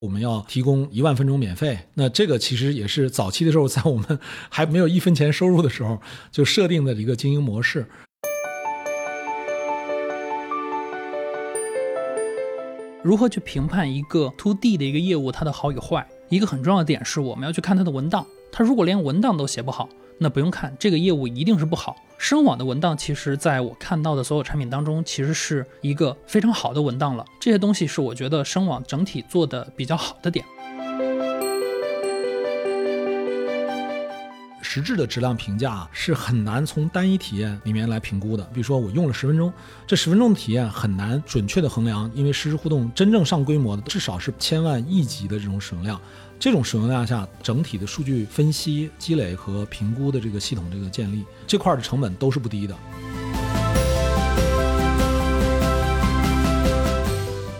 我们要提供一万分钟免费。那这个其实也是早期的时候，在我们 还没有一分钱收入的时候就设定的一个经营模式。如何去评判一个 to D 的一个业务它的好与坏？一个很重要的点是我们要去看它的文档，它如果连文档都写不好，那不用看这个业务一定是不好。声网的文档其实在我看到的所有产品当中，其实是一个非常好的文档了。这些东西是我觉得声网整体做的比较好的点。实质的质量评价是很难从单一体验里面来评估的。比如说，我用了十分钟，这十分钟的体验很难准确的衡量，因为实时互动真正上规模的至少是千万亿级的这种使用量。这种使用量下，整体的数据分析、积累和评估的这个系统这个建立这块的成本都是不低的。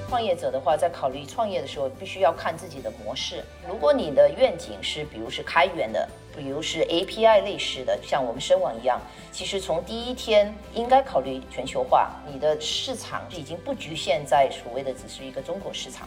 创业者的话，在考虑创业的时候，必须要看自己的模式。如果你的愿景是，比如是开源的。比如是 API 类似的，像我们深网一样，其实从第一天应该考虑全球化，你的市场已经不局限在所谓的只是一个中国市场。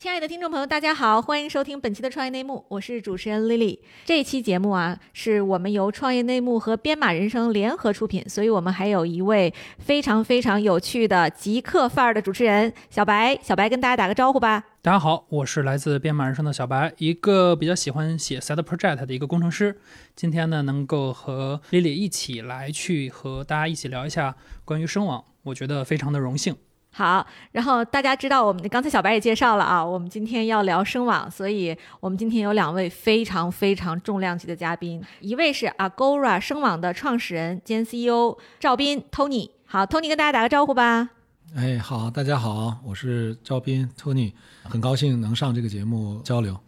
亲爱的听众朋友，大家好，欢迎收听本期的创业内幕，我是主持人 Lily。这期节目啊，是我们由创业内幕和编码人生联合出品，所以我们还有一位非常非常有趣的极客范儿的主持人小白。小白跟大家打个招呼吧。大家好，我是来自编码人生的小白，一个比较喜欢写 Side Project 的一个工程师。今天呢，能够和 Lily 一起来去和大家一起聊一下关于声网，我觉得非常的荣幸。好，然后大家知道，我们刚才小白也介绍了啊，我们今天要聊声网，所以我们今天有两位非常非常重量级的嘉宾，一位是 Agora 声网的创始人兼 CEO 赵斌 Tony。好，Tony 跟大家打个招呼吧。哎，好，大家好，我是赵斌 Tony，很高兴能上这个节目交流。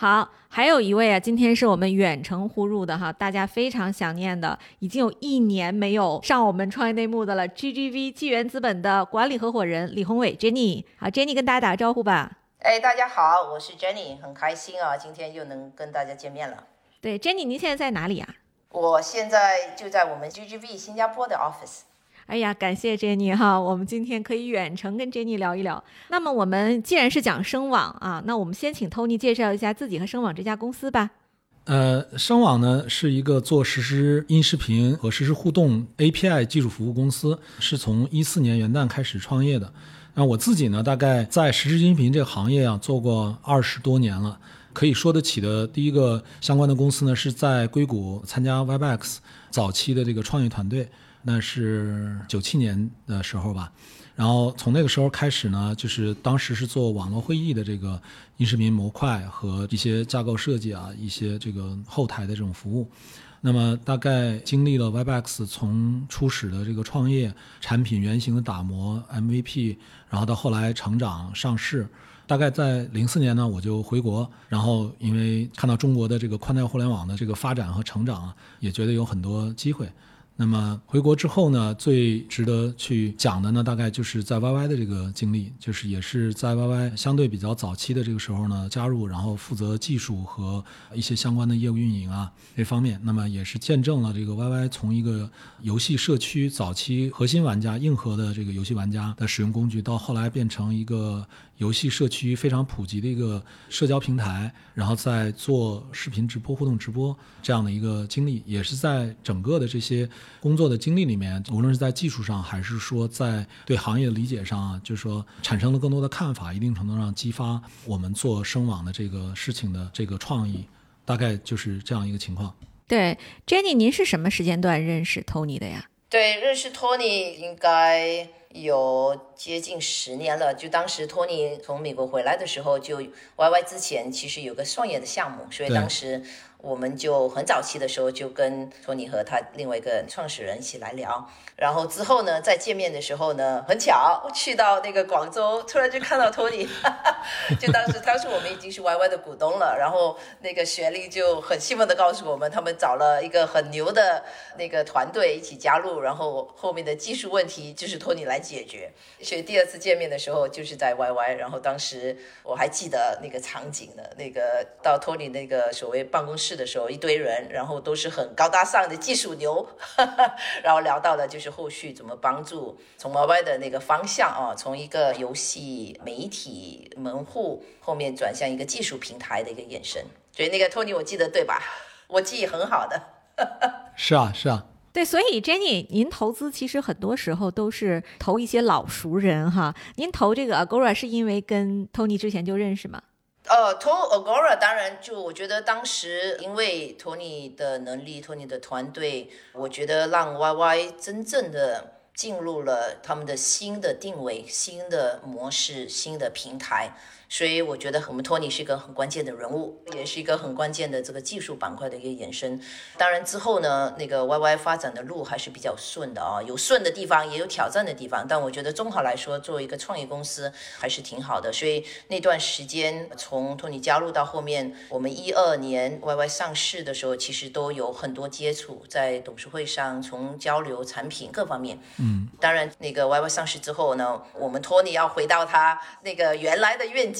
好，还有一位啊，今天是我们远程呼入的哈，大家非常想念的，已经有一年没有上我们创业内幕的了。GGV 纪元资本的管理合伙人李宏伟 Jenny，好，Jenny 跟大家打个招呼吧。哎，大家好，我是 Jenny，很开心啊，今天又能跟大家见面了。对，Jenny，您现在在哪里啊？我现在就在我们 GGV 新加坡的 office。哎呀，感谢 Jenny 哈，我们今天可以远程跟 Jenny 聊一聊。那么我们既然是讲声网啊，那我们先请 Tony 介绍一下自己和声网这家公司吧。呃，声网呢是一个做实时音视频和实时互动 API 技术服务公司，是从一四年元旦开始创业的。那我自己呢，大概在实时音频这个行业啊做过二十多年了，可以说得起的第一个相关的公司呢是在硅谷参加 Webex 早期的这个创业团队。那是九七年的时候吧，然后从那个时候开始呢，就是当时是做网络会议的这个音视频模块和一些架构设计啊，一些这个后台的这种服务。那么大概经历了 Webex 从初始的这个创业、产品原型的打磨、MVP，然后到后来成长上市，大概在零四年呢，我就回国，然后因为看到中国的这个宽带互联网的这个发展和成长，也觉得有很多机会。那么回国之后呢，最值得去讲的呢，大概就是在 YY 的这个经历，就是也是在 YY 相对比较早期的这个时候呢加入，然后负责技术和一些相关的业务运营啊这方面。那么也是见证了这个 YY 从一个游戏社区早期核心玩家、硬核的这个游戏玩家的使用工具，到后来变成一个。游戏社区非常普及的一个社交平台，然后在做视频直播、互动直播这样的一个经历，也是在整个的这些工作的经历里面，无论是在技术上，还是说在对行业的理解上啊，就是说产生了更多的看法，一定程度上激发我们做声网的这个事情的这个创意，大概就是这样一个情况。对，Jenny，您是什么时间段认识 Tony 的呀？对，认识 Tony 应该有接近十年了。就当时托尼从美国回来的时候，就 YY 之前其实有个创业的项目，所以当时我们就很早期的时候就跟托尼和他另外一个创始人一起来聊。然后之后呢，再见面的时候呢，很巧去到那个广州，突然就看到托尼，就当时当时我们已经是 YY 的股东了，然后那个学历就很兴奋的告诉我们，他们找了一个很牛的那个团队一起加入，然后后面的技术问题就是托尼来解决。所以第二次见面的时候就是在 YY，然后当时我还记得那个场景呢，那个到托尼那个所谓办公室的时候，一堆人，然后都是很高大上的技术牛，然后聊到了就是后续怎么帮助从 YY 的那个方向啊，从一个游戏媒体门户后面转向一个技术平台的一个延伸。所以那个托尼我记得对吧？我记忆很好的。是啊，是啊，对，所以 Jenny，您投资其实很多时候都是投一些老熟人哈。您投这个 Agora 是因为跟 Tony 之前就认识吗？呃，投 Agora 当然就我觉得当时因为 Tony 的能力，Tony 的团队，我觉得让 YY 真正的进入了他们的新的定位、新的模式、新的平台。所以我觉得我们托尼是一个很关键的人物，也是一个很关键的这个技术板块的一个延伸。当然之后呢，那个 YY 发展的路还是比较顺的啊，有顺的地方，也有挑战的地方。但我觉得综合来说，作为一个创业公司还是挺好的。所以那段时间从托尼加入到后面，我们一二年 YY 上市的时候，其实都有很多接触，在董事会上从交流产品各方面。嗯，当然那个 YY 上市之后呢，我们托尼要回到他那个原来的愿景。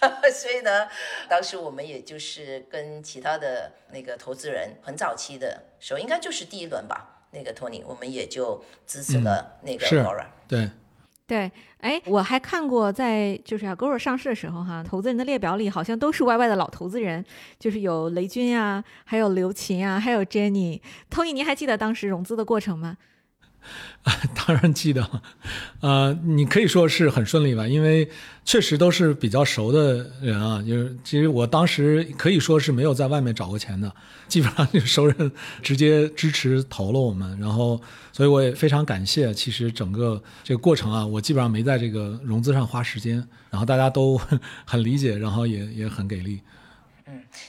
所以呢，当时我们也就是跟其他的那个投资人很早期的时候，应该就是第一轮吧。那个托尼，我们也就支持了那个是。对，对，哎，我还看过在就是 Agora 上市的时候哈，投资人的列表里好像都是 YY 的老投资人，就是有雷军啊，还有刘琴啊，还有 Jenny。Tony，您还记得当时融资的过程吗？啊 当然记得，呃，你可以说是很顺利吧，因为确实都是比较熟的人啊。就是其实我当时可以说是没有在外面找过钱的，基本上就熟人直接支持投了我们，然后所以我也非常感谢。其实整个这个过程啊，我基本上没在这个融资上花时间，然后大家都 很理解，然后也也很给力。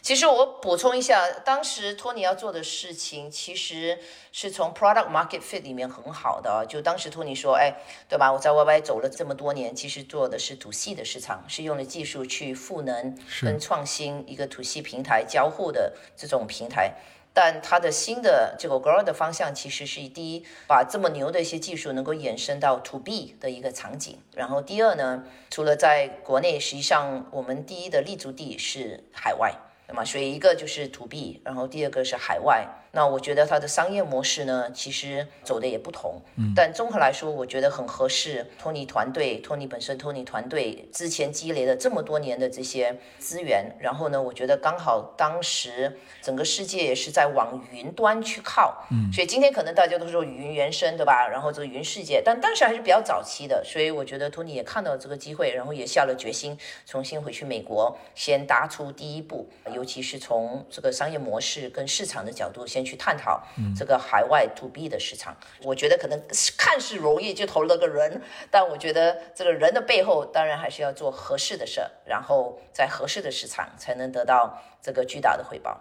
其实我补充一下，当时托尼要做的事情，其实是从 product market fit 里面很好的。就当时托尼说，哎，对吧？我在 YY 走了这么多年，其实做的是 to C 的市场，是用了技术去赋能跟创新一个 to C 平台交互的这种平台。但它的新的这个 grow 的方向其实是第一，把这么牛的一些技术能够延伸到 to B 的一个场景。然后第二呢，除了在国内，实际上我们第一的立足地是海外。那么，所以一个就是 to B，然后第二个是海外。那我觉得它的商业模式呢，其实走的也不同。嗯，但综合来说，我觉得很合适。托尼团队，托尼本身，托尼团队之前积累了这么多年的这些资源，然后呢，我觉得刚好当时整个世界也是在往云端去靠。嗯，所以今天可能大家都说云原生，对吧？然后这个云世界，但当时还是比较早期的，所以我觉得托尼也看到了这个机会，然后也下了决心，重新回去美国，先搭出第一步，尤其是从这个商业模式跟市场的角度先。去探讨这个海外 to B 的市场，我觉得可能 看似容易就投了个人，但我觉得这个人的背后当然还是要做合适的事儿，然后在合适的市场才能得到这个巨大的回报。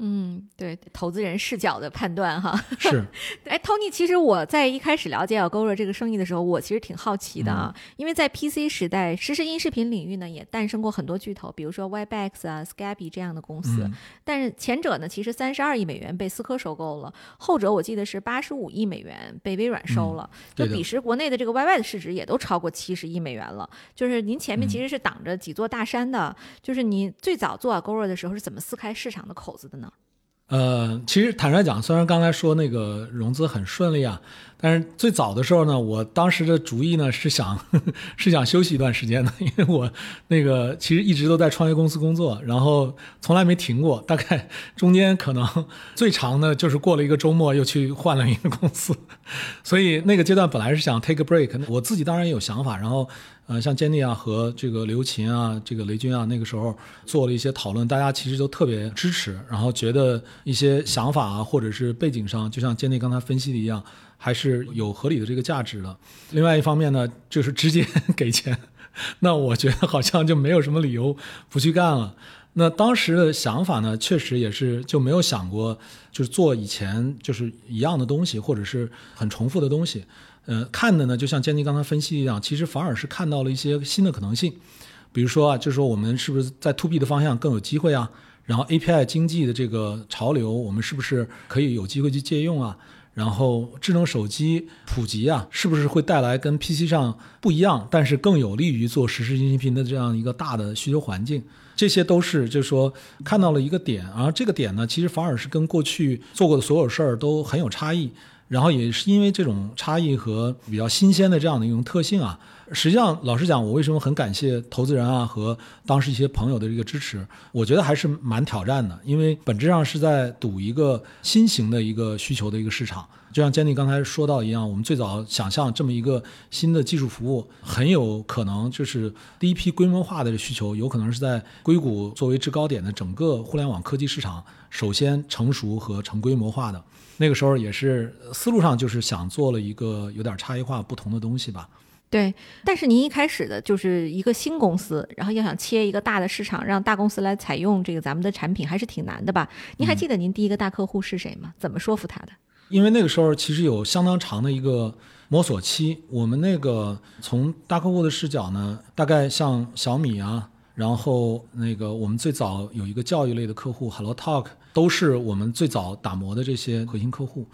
嗯，对，投资人视角的判断哈。是，哎，Tony，其实我在一开始了解 Agora 这个生意的时候，我其实挺好奇的啊，因为在 PC 时代，实时音视频领域呢也诞生过很多巨头，比如说 Webex 啊、Skype 这样的公司。但是前者呢，其实三十二亿美元被思科收购了，后者我记得是八十五亿美元被微软收了，就彼时国内的这个 YY 的市值也都超过七十亿美元了。就是您前面其实是挡着几座大山的，就是您最早做 Agora 的时候是怎么撕开市场的口子的呢？呃，其实坦率讲，虽然刚才说那个融资很顺利啊，但是最早的时候呢，我当时的主意呢是想呵呵 是想休息一段时间的，因为我那个其实一直都在创业公司工作，然后从来没停过，大概中间可能 最长的就是过了一个周末又去换了一个公司，所以那个阶段本来是想 take a break，我自己当然也有想法，然后呃，像坚尼啊和这个刘琴啊，这个雷军啊，那个时候做了一些讨论，大家其实都特别支持，然后觉得一些想法啊或者是背景上，就像坚尼刚才分析的一样，还是有合理的这个价值的。另外一方面呢，就是直接 给钱，那我觉得好像就没有什么理由不去干了。那当时的想法呢，确实也是就没有想过，就是做以前就是一样的东西，或者是很重复的东西。呃，看的呢，就像坚尼刚才分析一样，其实反而是看到了一些新的可能性。比如说啊，就是说我们是不是在 to B 的方向更有机会啊？然后 API 经济的这个潮流，我们是不是可以有机会去借用啊？然后智能手机普及啊，是不是会带来跟 PC 上不一样，但是更有利于做实时音频的这样一个大的需求环境？这些都是，就是说看到了一个点，然后这个点呢，其实反而是跟过去做过的所有事儿都很有差异，然后也是因为这种差异和比较新鲜的这样的一种特性啊。实际上，老实讲，我为什么很感谢投资人啊和当时一些朋友的这个支持？我觉得还是蛮挑战的，因为本质上是在赌一个新型的一个需求的一个市场。就像 Jenny 刚才说到一样，我们最早想象这么一个新的技术服务，很有可能就是第一批规模化的需求，有可能是在硅谷作为制高点的整个互联网科技市场首先成熟和成规模化的。那个时候也是思路上就是想做了一个有点差异化、不同的东西吧。对，但是您一开始的就是一个新公司，然后要想切一个大的市场，让大公司来采用这个咱们的产品，还是挺难的吧？您还记得您第一个大客户是谁吗？怎么说服他的？因为那个时候其实有相当长的一个摸索期，我们那个从大客户的视角呢，大概像小米啊，然后那个我们最早有一个教育类的客户，Hello Talk，都是我们最早打磨的这些核心客户，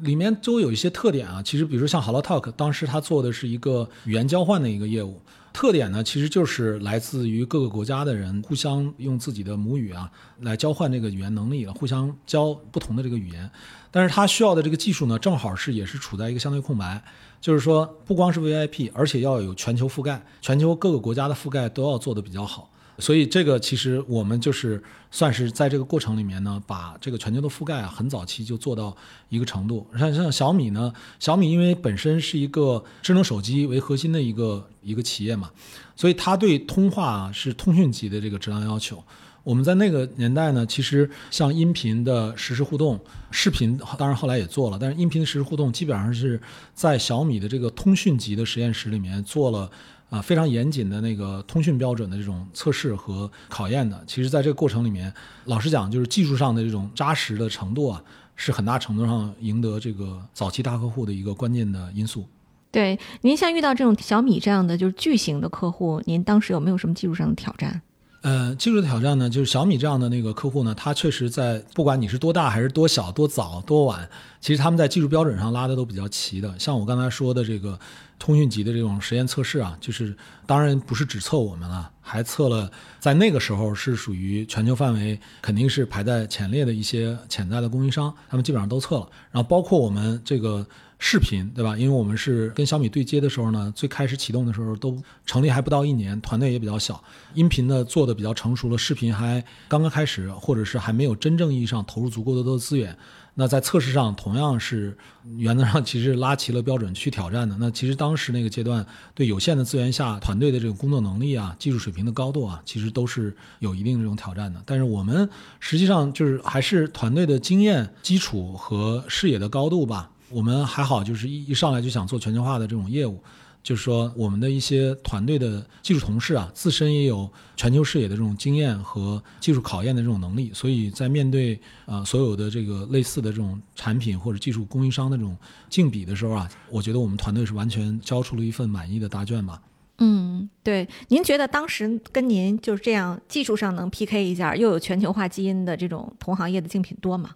里面都有一些特点啊。其实比如说像 Hello Talk，当时他做的是一个语言交换的一个业务。特点呢，其实就是来自于各个国家的人互相用自己的母语啊来交换这个语言能力，互相教不同的这个语言。但是它需要的这个技术呢，正好是也是处在一个相对空白，就是说不光是 VIP，而且要有全球覆盖，全球各个国家的覆盖都要做得比较好。所以这个其实我们就是算是在这个过程里面呢，把这个全球的覆盖啊，很早期就做到一个程度。像像小米呢，小米因为本身是一个智能手机为核心的一个一个企业嘛，所以它对通话是通讯级的这个质量要求。我们在那个年代呢，其实像音频的实时互动、视频，当然后来也做了，但是音频的实时互动基本上是在小米的这个通讯级的实验室里面做了。啊，非常严谨的那个通讯标准的这种测试和考验的，其实在这个过程里面，老实讲，就是技术上的这种扎实的程度啊，是很大程度上赢得这个早期大客户的一个关键的因素。对，您像遇到这种小米这样的就是巨型的客户，您当时有没有什么技术上的挑战？呃，技术的挑战呢，就是小米这样的那个客户呢，他确实在不管你是多大还是多小、多早、多晚，其实他们在技术标准上拉的都比较齐的。像我刚才说的这个通讯级的这种实验测试啊，就是当然不是只测我们了，还测了在那个时候是属于全球范围肯定是排在前列的一些潜在的供应商，他们基本上都测了。然后包括我们这个。视频对吧？因为我们是跟小米对接的时候呢，最开始启动的时候都成立还不到一年，团队也比较小。音频呢做的比较成熟了，视频还刚刚开始，或者是还没有真正意义上投入足够多的资源。那在测试上同样是原则上其实拉齐了标准去挑战的。那其实当时那个阶段对有限的资源下，团队的这个工作能力啊、技术水平的高度啊，其实都是有一定这种挑战的。但是我们实际上就是还是团队的经验基础和视野的高度吧。我们还好，就是一一上来就想做全球化的这种业务，就是说我们的一些团队的技术同事啊，自身也有全球视野的这种经验和技术考验的这种能力，所以在面对呃所有的这个类似的这种产品或者技术供应商的这种竞比的时候啊，我觉得我们团队是完全交出了一份满意的答卷吧。嗯，对，您觉得当时跟您就是这样技术上能 PK 一下，又有全球化基因的这种同行业的竞品多吗？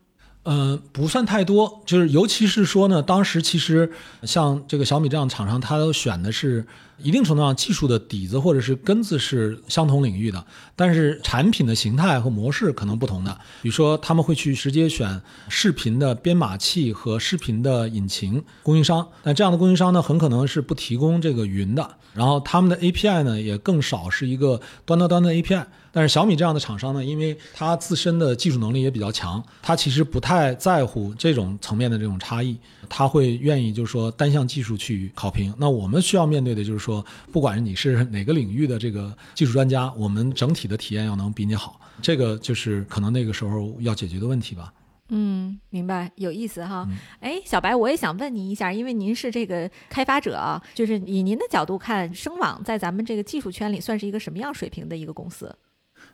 嗯，不算太多，就是尤其是说呢，当时其实像这个小米这样厂商，他都选的是一定程度上技术的底子或者是根子是相同领域的，但是产品的形态和模式可能不同的。比如说，他们会去直接选视频的编码器和视频的引擎供应商，那这样的供应商呢，很可能是不提供这个云的。然后他们的 API 呢，也更少是一个端到端的 API。但是小米这样的厂商呢，因为它自身的技术能力也比较强，它其实不太在乎这种层面的这种差异，他会愿意就是说单项技术去考评。那我们需要面对的就是说，不管你是哪个领域的这个技术专家，我们整体的体验要能比你好，这个就是可能那个时候要解决的问题吧。嗯，明白，有意思哈。哎，小白，我也想问您一下，因为您是这个开发者啊，就是以您的角度看，声网在咱们这个技术圈里算是一个什么样水平的一个公司？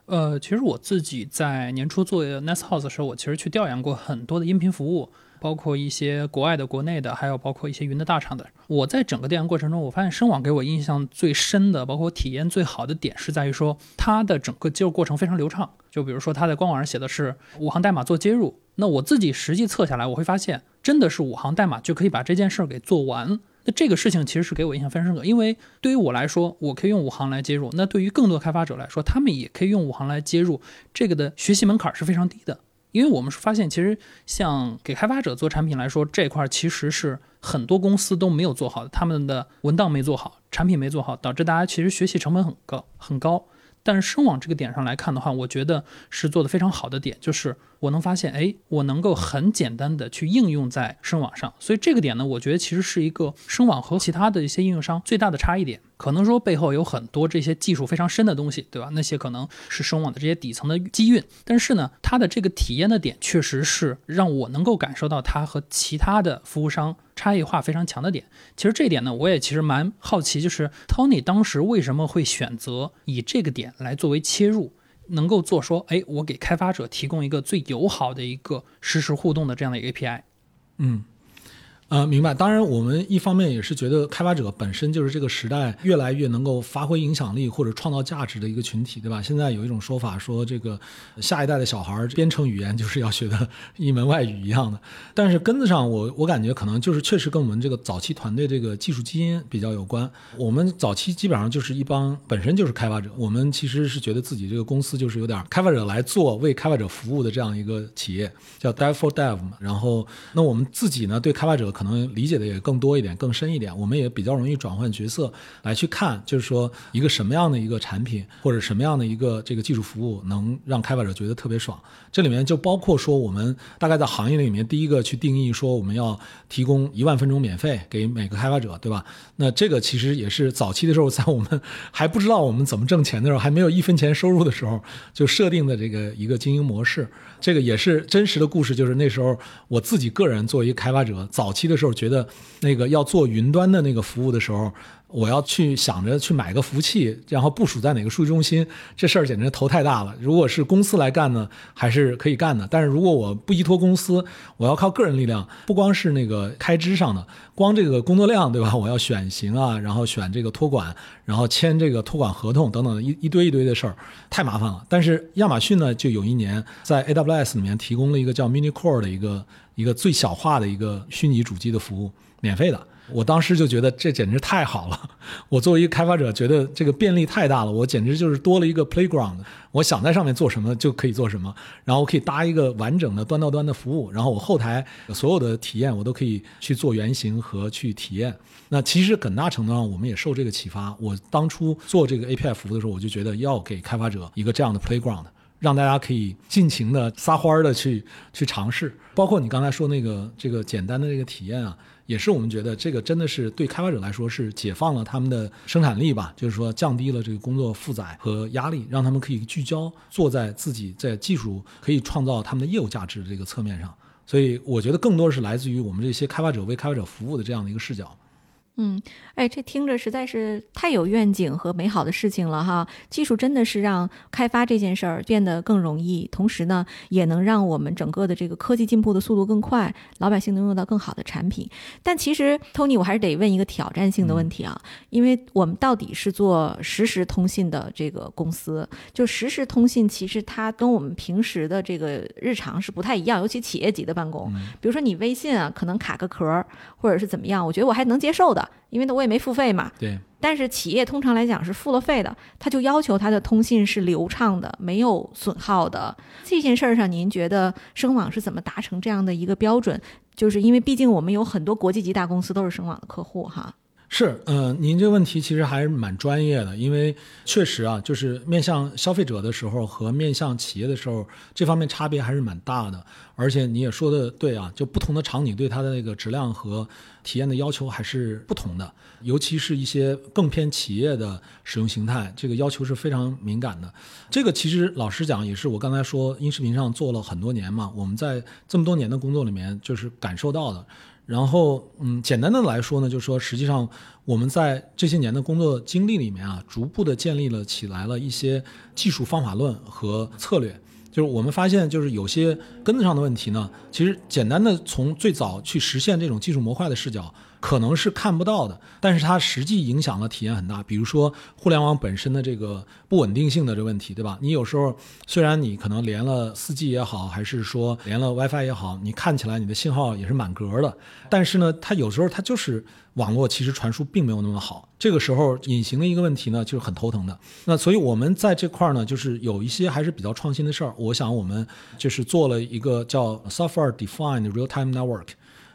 呃，其实我自己在年初做 Nest House 的时候，我其实去调研过很多的音频服务，包括一些国外的、国内的，还有包括一些云的大厂的。我在整个调研过程中，我发现声网给我印象最深的，包括体验最好的点，是在于说它的整个接入过程非常流畅。就比如说，它在官网上写的是五行代码做接入，那我自己实际测下来，我会发现真的是五行代码就可以把这件事儿给做完。那这个事情其实是给我印象非常深刻，因为对于我来说，我可以用五行来接入；那对于更多开发者来说，他们也可以用五行来接入。这个的学习门槛是非常低的，因为我们是发现，其实像给开发者做产品来说，这块其实是很多公司都没有做好的，他们的文档没做好，产品没做好，导致大家其实学习成本很高很高。但是声网这个点上来看的话，我觉得是做的非常好的点，就是我能发现，哎，我能够很简单的去应用在声网上，所以这个点呢，我觉得其实是一个声网和其他的一些应用商最大的差异点。可能说背后有很多这些技术非常深的东西，对吧？那些可能是声网的这些底层的机运，但是呢，它的这个体验的点确实是让我能够感受到它和其他的服务商差异化非常强的点。其实这点呢，我也其实蛮好奇，就是 Tony 当时为什么会选择以这个点来作为切入，能够做说，哎，我给开发者提供一个最友好的一个实时互动的这样的一个 API。嗯。呃，明白。当然，我们一方面也是觉得开发者本身就是这个时代越来越能够发挥影响力或者创造价值的一个群体，对吧？现在有一种说法说，这个下一代的小孩编程语言就是要学的一门外语一样的。但是根子上，我我感觉可能就是确实跟我们这个早期团队这个技术基因比较有关。我们早期基本上就是一帮本身就是开发者，我们其实是觉得自己这个公司就是有点开发者来做、为开发者服务的这样一个企业，叫 Dev for Dev 嘛。然后，那我们自己呢，对开发者。可能理解的也更多一点、更深一点，我们也比较容易转换角色来去看，就是说一个什么样的一个产品或者什么样的一个这个技术服务能让开发者觉得特别爽。这里面就包括说，我们大概在行业里面第一个去定义说，我们要提供一万分钟免费给每个开发者，对吧？那这个其实也是早期的时候，在我们还不知道我们怎么挣钱的时候，还没有一分钱收入的时候，就设定的这个一个经营模式。这个也是真实的故事，就是那时候我自己个人作为一个开发者，早期的时候觉得那个要做云端的那个服务的时候。我要去想着去买个服务器，然后部署在哪个数据中心，这事儿简直头太大了。如果是公司来干呢，还是可以干的。但是如果我不依托公司，我要靠个人力量，不光是那个开支上的，光这个工作量，对吧？我要选型啊，然后选这个托管，然后签这个托管合同等等一一堆一堆的事儿，太麻烦了。但是亚马逊呢，就有一年在 AWS 里面提供了一个叫 Mini Core 的一个一个最小化的一个虚拟主机的服务，免费的。我当时就觉得这简直太好了，我作为一个开发者，觉得这个便利太大了，我简直就是多了一个 playground，我想在上面做什么就可以做什么，然后我可以搭一个完整的端到端的服务，然后我后台所有的体验我都可以去做原型和去体验。那其实很大程度上我们也受这个启发，我当初做这个 API 服务的时候，我就觉得要给开发者一个这样的 playground，让大家可以尽情的撒欢儿的去去尝试，包括你刚才说那个这个简单的这个体验啊。也是我们觉得这个真的是对开发者来说是解放了他们的生产力吧，就是说降低了这个工作负载和压力，让他们可以聚焦做在自己在技术可以创造他们的业务价值的这个侧面上。所以我觉得更多是来自于我们这些开发者为开发者服务的这样的一个视角。嗯，哎，这听着实在是太有愿景和美好的事情了哈！技术真的是让开发这件事儿变得更容易，同时呢，也能让我们整个的这个科技进步的速度更快，老百姓能用到更好的产品。但其实，Tony，我还是得问一个挑战性的问题啊，因为我们到底是做实时通信的这个公司，就实时通信，其实它跟我们平时的这个日常是不太一样，尤其企业级的办公，比如说你微信啊，可能卡个壳或者是怎么样，我觉得我还能接受的。因为呢，我也没付费嘛。对。但是企业通常来讲是付了费的，他就要求他的通信是流畅的，没有损耗的。这件事儿上，您觉得声网是怎么达成这样的一个标准？就是因为毕竟我们有很多国际级大公司都是声网的客户哈。是，嗯，您这个问题其实还是蛮专业的，因为确实啊，就是面向消费者的时候和面向企业的时候，这方面差别还是蛮大的。而且你也说的对啊，就不同的场景对它的那个质量和体验的要求还是不同的，尤其是一些更偏企业的使用形态，这个要求是非常敏感的。这个其实老实讲，也是我刚才说音视频上做了很多年嘛，我们在这么多年的工作里面就是感受到的。然后，嗯，简单的来说呢，就是说，实际上我们在这些年的工作经历里面啊，逐步的建立了起来了一些技术方法论和策略。就是我们发现，就是有些根子上的问题呢，其实简单的从最早去实现这种技术模块的视角。可能是看不到的，但是它实际影响了体验很大。比如说互联网本身的这个不稳定性的这个问题，对吧？你有时候虽然你可能连了 4G 也好，还是说 连了 WiFi 也好，你看起来你的信号也是满格的，但是呢，它有时候它就是网络其实传输并没有那么好。这个时候隐形的一个问题呢，就是很头疼的。那所以我们在这块儿呢，就是有一些还是比较创新的事儿。我想我们就是做了一个叫 Software Defined Real Time Network。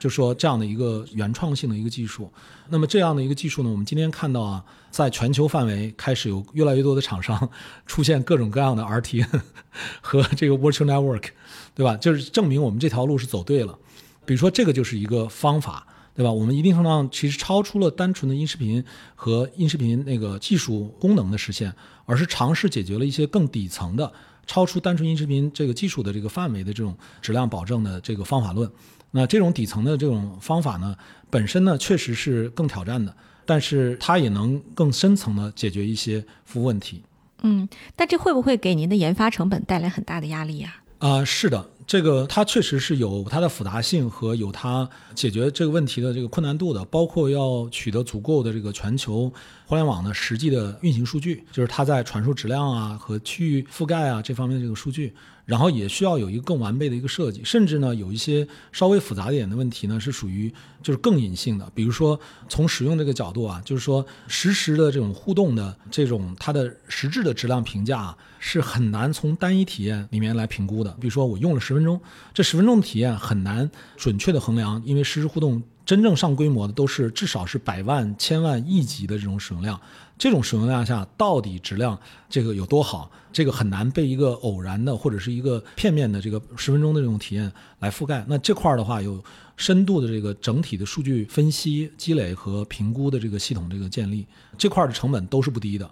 就说这样的一个原创性的一个技术，那么这样的一个技术呢，我们今天看到啊，在全球范围开始有越来越多的厂商出现各种各样的 RT 和这个 Virtual Network，对吧？就是证明我们这条路是走对了。比如说这个就是一个方法，对吧？我们一定程度上其实超出了单纯的音视频和音视频那个技术功能的实现，而是尝试解决了一些更底层的、超出单纯音视频这个技术的这个范围的这种质量保证的这个方法论。那这种底层的这种方法呢，本身呢确实是更挑战的，但是它也能更深层的解决一些服务问题。嗯，但这会不会给您的研发成本带来很大的压力呀？啊，是的，这个它确实是有它的复杂性和有它解决这个问题的这个困难度的，包括要取得足够的这个全球互联网的实际的运行数据，就是它在传输质量啊和区域覆盖啊这方面的这个数据。然后也需要有一个更完备的一个设计，甚至呢有一些稍微复杂一点的问题呢是属于就是更隐性的，比如说从使用这个角度啊，就是说实时的这种互动的这种它的实质的质量评价是很难从单一体验里面来评估的。比如说我用了十分钟，这十分钟的体验很难准确的衡量，因为实时互动真正上规模的都是至少是百万、千万、亿级的这种使用量。这种使用量下，到底质量这个有多好？这个很难被一个偶然的或者是一个片面的这个十分钟的这种体验来覆盖。那这块儿的话，有深度的这个整体的数据分析积累和评估的这个系统这个建立，这块儿的成本都是不低的。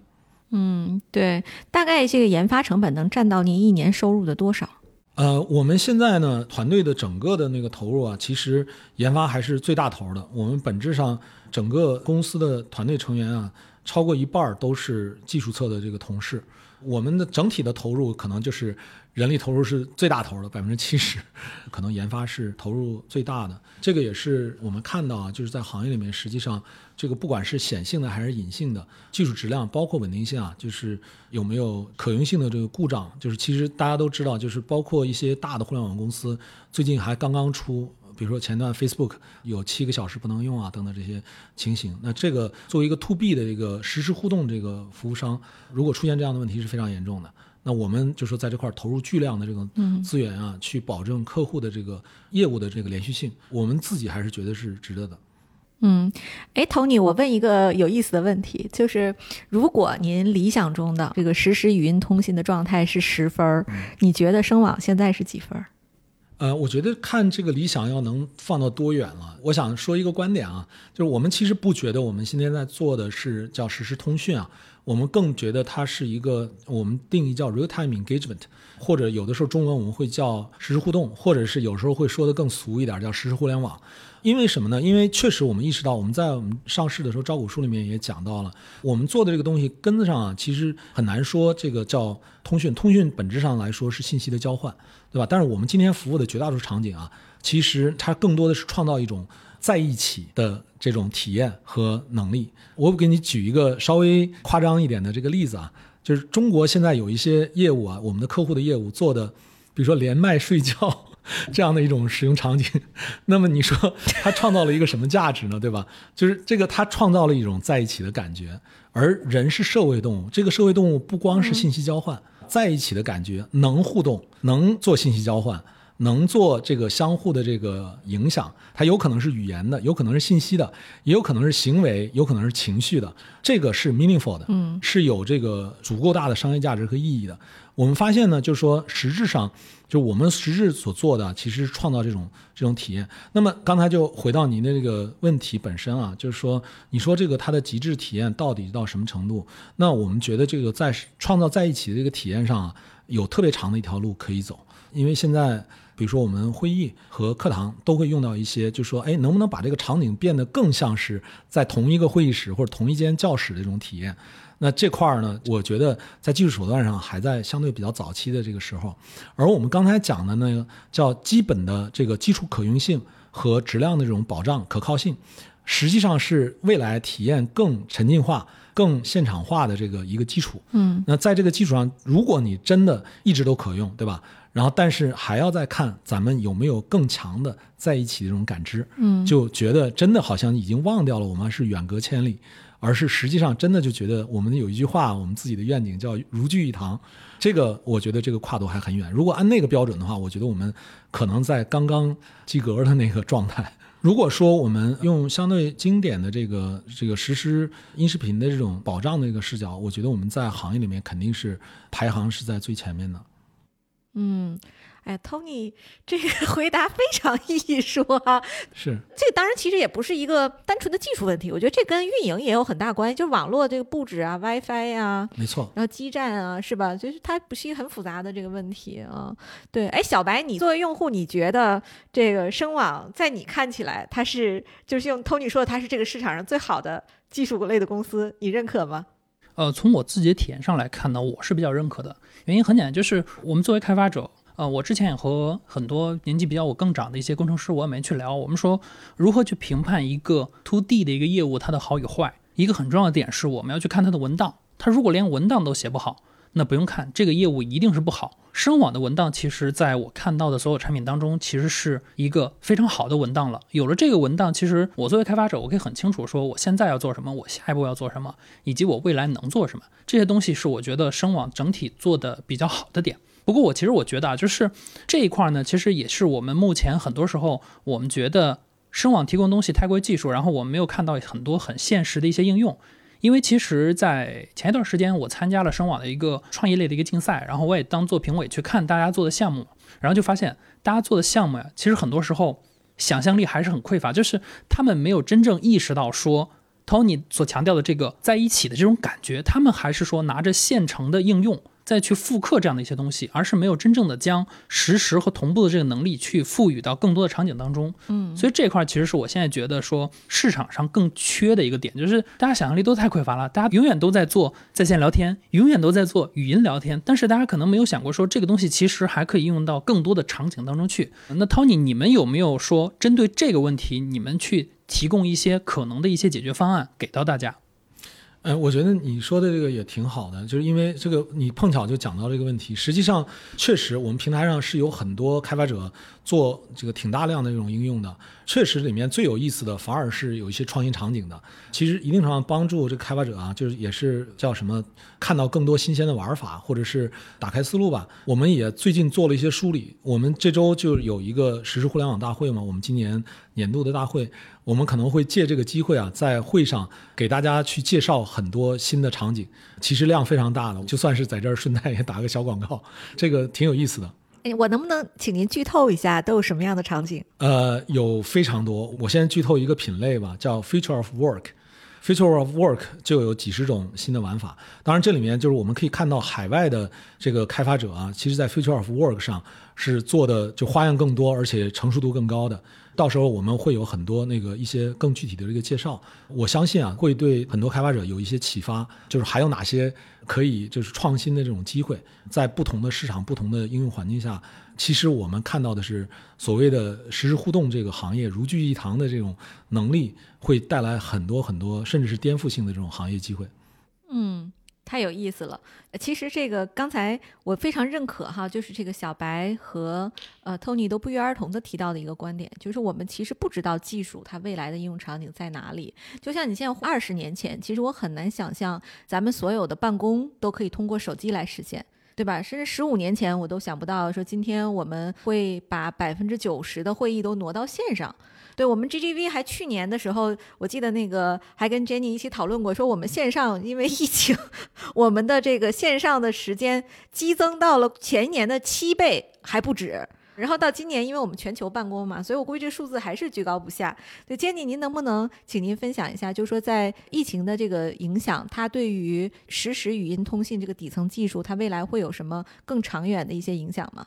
嗯，对，大概这个研发成本能占到您一年收入的多少？呃，我们现在呢，团队的整个的那个投入啊，其实研发还是最大头的。我们本质上整个公司的团队成员啊。超过一半都是技术侧的这个同事，我们的整体的投入可能就是人力投入是最大头的百分之七十，可能研发是投入最大的。这个也是我们看到啊，就是在行业里面，实际上这个不管是显性的还是隐性的技术质量，包括稳定性啊，就是有没有可用性的这个故障，就是其实大家都知道，就是包括一些大的互联网公司最近还刚刚出。比如说前段 Facebook 有七个小时不能用啊，等等这些情形。那这个作为一个 To B 的这个实时互动这个服务商，如果出现这样的问题是非常严重的。那我们就说在这块投入巨量的这种资源啊，去保证客户的这个业务的这个连续性，我们自己还是觉得是值得的。嗯，哎，Tony，我问一个有意思的问题，就是如果您理想中的这个实时语音通信的状态是十分，你觉得声网现在是几分？呃，我觉得看这个理想要能放到多远了。我想说一个观点啊，就是我们其实不觉得我们今天在做的是叫实时通讯啊，我们更觉得它是一个我们定义叫 real time engagement，或者有的时候中文我们会叫实时互动，或者是有时候会说的更俗一点叫实时互联网。因为什么呢？因为确实我们意识到，我们在我们上市的时候招股书里面也讲到了，我们做的这个东西根子上啊，其实很难说这个叫通讯。通讯本质上来说是信息的交换，对吧？但是我们今天服务的绝大多数场景啊，其实它更多的是创造一种在一起的这种体验和能力。我给你举一个稍微夸张一点的这个例子啊，就是中国现在有一些业务啊，我们的客户的业务做的，比如说连麦睡觉。这样的一种使用场景。那么你说它创造了一个什么价值呢？对吧？就是这个它创造了一种在一起的感觉，而人是社会动物，这个社会动物不光是信息交换，在一起的感觉，能互动，能做信息交换。能做这个相互的这个影响，它有可能是语言的，有可能是信息的，也有可能是行为，有可能是情绪的。这个是 meaningful 的，嗯，是有这个足够大的商业价值和意义的。我们发现呢，就是说实质上，就我们实质所做的，其实是创造这种这种体验。那么刚才就回到您的这个问题本身啊，就是说，你说这个它的极致体验到底到什么程度？那我们觉得这个在创造在一起的这个体验上啊，有特别长的一条路可以走，因为现在。比如说，我们会议和课堂都会用到一些，就说，哎，能不能把这个场景变得更像是在同一个会议室或者同一间教室的这种体验？那这块儿呢，我觉得在技术手段上还在相对比较早期的这个时候。而我们刚才讲的那个叫基本的这个基础可用性和质量的这种保障可靠性，实际上是未来体验更沉浸化、更现场化的这个一个基础。嗯，那在这个基础上，如果你真的一直都可用，对吧？然后，但是还要再看咱们有没有更强的在一起的这种感知，嗯，就觉得真的好像已经忘掉了我们是远隔千里，而是实际上真的就觉得我们有一句话，我们自己的愿景叫如聚一堂，这个我觉得这个跨度还很远。如果按那个标准的话，我觉得我们可能在刚刚及格的那个状态。如果说我们用相对经典的这个这个实施音视频的这种保障的一个视角，我觉得我们在行业里面肯定是排行是在最前面的。嗯，哎，Tony 这个 回答非常艺术啊！是，这个当然其实也不是一个单纯的技术问题，我觉得这跟运营也有很大关系，就是网络这个布置啊，WiFi 呀，没错，然后基站啊，是吧？就是它不是一个很复杂的这个问题啊。对，哎，小白，你作为用户，你觉得这个声网在你看起来，它是就是用 Tony 说的，它是这个市场上最好的技术类的公司，你认可吗？呃，从我自己的体验上来看呢，我是比较认可的。原因很简单，就是我们作为开发者，呃，我之前也和很多年纪比较我更长的一些工程师，我也没去聊。我们说如何去评判一个 to D 的一个业务它的好与坏，一个很重要的点是我们要去看它的文档。它如果连文档都写不好，那不用看，这个业务一定是不好。声网的文档，其实在我看到的所有产品当中，其实是一个非常好的文档了。有了这个文档，其实我作为开发者，我可以很清楚说我现在要做什么，我下一步要做什么，以及我未来能做什么。这些东西是我觉得声网整体做的比较好的点。不过我其实我觉得啊，就是这一块呢，其实也是我们目前很多时候我们觉得声网提供东西太过技术，然后我们没有看到很多很现实的一些应用。因为其实，在前一段时间，我参加了声网的一个创意类的一个竞赛，然后我也当做评委去看大家做的项目，然后就发现大家做的项目呀，其实很多时候想象力还是很匮乏，就是他们没有真正意识到说 Tony 所强调的这个在一起的这种感觉，他们还是说拿着现成的应用。再去复刻这样的一些东西，而是没有真正的将实时和同步的这个能力去赋予到更多的场景当中。嗯，所以这块其实是我现在觉得说市场上更缺的一个点，就是大家想象力都太匮乏了，大家永远都在做在线聊天，永远都在做语音聊天，但是大家可能没有想过说这个东西其实还可以应用到更多的场景当中去。那 Tony，你们有没有说针对这个问题，你们去提供一些可能的一些解决方案给到大家？哎，我觉得你说的这个也挺好的，就是因为这个你碰巧就讲到这个问题。实际上，确实我们平台上是有很多开发者做这个挺大量的这种应用的。确实，里面最有意思的反而是有一些创新场景的。其实一定程度上帮助这个开发者啊，就是也是叫什么，看到更多新鲜的玩法，或者是打开思路吧。我们也最近做了一些梳理。我们这周就有一个实时互联网大会嘛，我们今年年度的大会。我们可能会借这个机会啊，在会上给大家去介绍很多新的场景，其实量非常大的，就算是在这儿顺带也打个小广告，这个挺有意思的。哎，我能不能请您剧透一下，都有什么样的场景？呃，有非常多，我先剧透一个品类吧，叫 Future of Work。Future of Work 就有几十种新的玩法，当然这里面就是我们可以看到海外的这个开发者啊，其实在 Future of Work 上是做的就花样更多，而且成熟度更高的。到时候我们会有很多那个一些更具体的这个介绍，我相信啊会对很多开发者有一些启发，就是还有哪些可以就是创新的这种机会，在不同的市场、不同的应用环境下，其实我们看到的是所谓的实时互动这个行业如聚一堂的这种能力，会带来很多很多甚至是颠覆性的这种行业机会。嗯，太有意思了。其实这个刚才我非常认可哈，就是这个小白和呃 Tony 都不约而同的提到的一个观点，就是我们其实不知道技术它未来的应用场景在哪里。就像你现在二十年前，其实我很难想象咱们所有的办公都可以通过手机来实现。对吧？甚至十五年前我都想不到，说今天我们会把百分之九十的会议都挪到线上。对我们 GGV 还去年的时候，我记得那个还跟 Jenny 一起讨论过，说我们线上因为疫情，我们的这个线上的时间激增到了前一年的七倍还不止。然后到今年，因为我们全球办公嘛，所以我估计这数字还是居高不下。对，Jenny，您能不能请您分享一下，就是说在疫情的这个影响，它对于实时语音通信这个底层技术，它未来会有什么更长远的一些影响吗？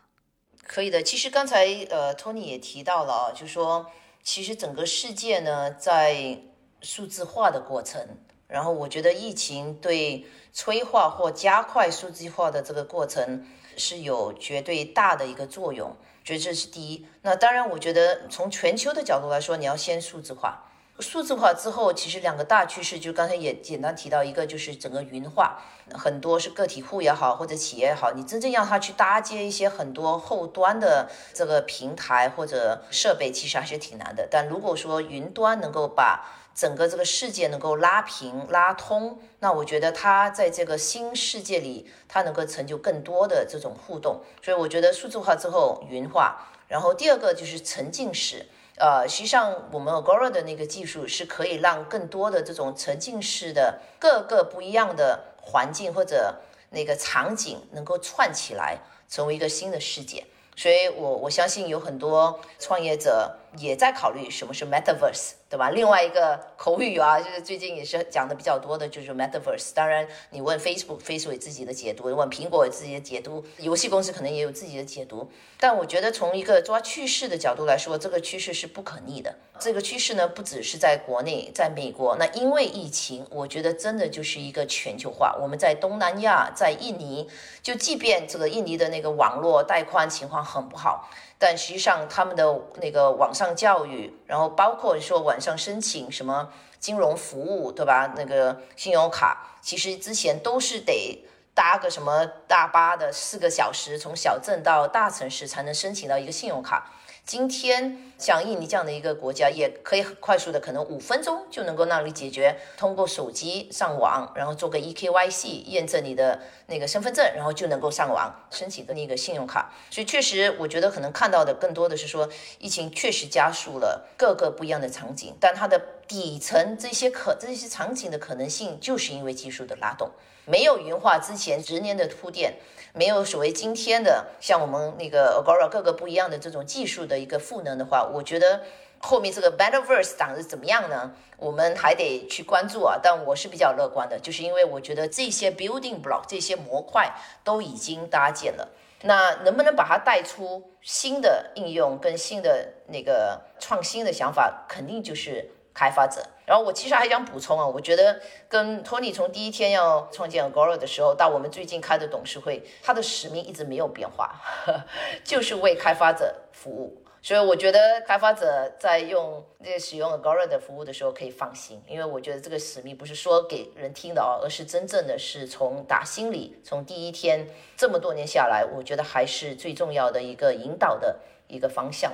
可以的。其实刚才呃，Tony 也提到了，就是说，其实整个世界呢在数字化的过程，然后我觉得疫情对催化或加快数字化的这个过程是有绝对大的一个作用。觉得这是第一。那当然，我觉得从全球的角度来说，你要先数字化。数字化之后，其实两个大趋势，就刚才也简单提到，一个就是整个云化，很多是个体户也好，或者企业也好，你真正让他去搭建一些很多后端的这个平台或者设备，其实还是挺难的。但如果说云端能够把整个这个世界能够拉平拉通，那我觉得它在这个新世界里，它能够成就更多的这种互动。所以我觉得数字化之后云化，然后第二个就是沉浸式。呃，实际上我们 Agora 的那个技术是可以让更多的这种沉浸式的各个不一样的环境或者那个场景能够串起来，成为一个新的世界。所以，我我相信有很多创业者也在考虑什么是 Metaverse。对吧？另外一个口语啊，就是最近也是讲的比较多的，就是 Metaverse。当然，你问 Facebook，Facebook 自己的解读；问苹果自己的解读，游戏公司可能也有自己的解读。但我觉得从一个抓趋势的角度来说，这个趋势是不可逆的。这个趋势呢，不只是在国内，在美国。那因为疫情，我觉得真的就是一个全球化。我们在东南亚，在印尼，就即便这个印尼的那个网络带宽情况很不好。但实际上，他们的那个网上教育，然后包括说网上申请什么金融服务，对吧？那个信用卡，其实之前都是得搭个什么大巴的四个小时，从小镇到大城市才能申请到一个信用卡。今天像印尼这样的一个国家，也可以很快速的，可能五分钟就能够让你解决，通过手机上网，然后做个 eKYC 验证你的那个身份证，然后就能够上网申请的那个信用卡。所以确实，我觉得可能看到的更多的是说，疫情确实加速了各个不一样的场景，但它的底层这些可这些场景的可能性，就是因为技术的拉动，没有云化之前十年的铺垫。没有所谓今天的像我们那个 Agora 各个不一样的这种技术的一个赋能的话，我觉得后面这个 Metaverse 长得怎么样呢？我们还得去关注啊。但我是比较乐观的，就是因为我觉得这些 building block 这些模块都已经搭建了，那能不能把它带出新的应用跟新的那个创新的想法，肯定就是。开发者，然后我其实还想补充啊，我觉得跟托尼从第一天要创建 Agora 的时候，到我们最近开的董事会，他的使命一直没有变化，就是为开发者服务。所以我觉得开发者在用这使用 Agora 的服务的时候可以放心，因为我觉得这个使命不是说给人听的哦，而是真正的是从打心里，从第一天这么多年下来，我觉得还是最重要的一个引导的一个方向。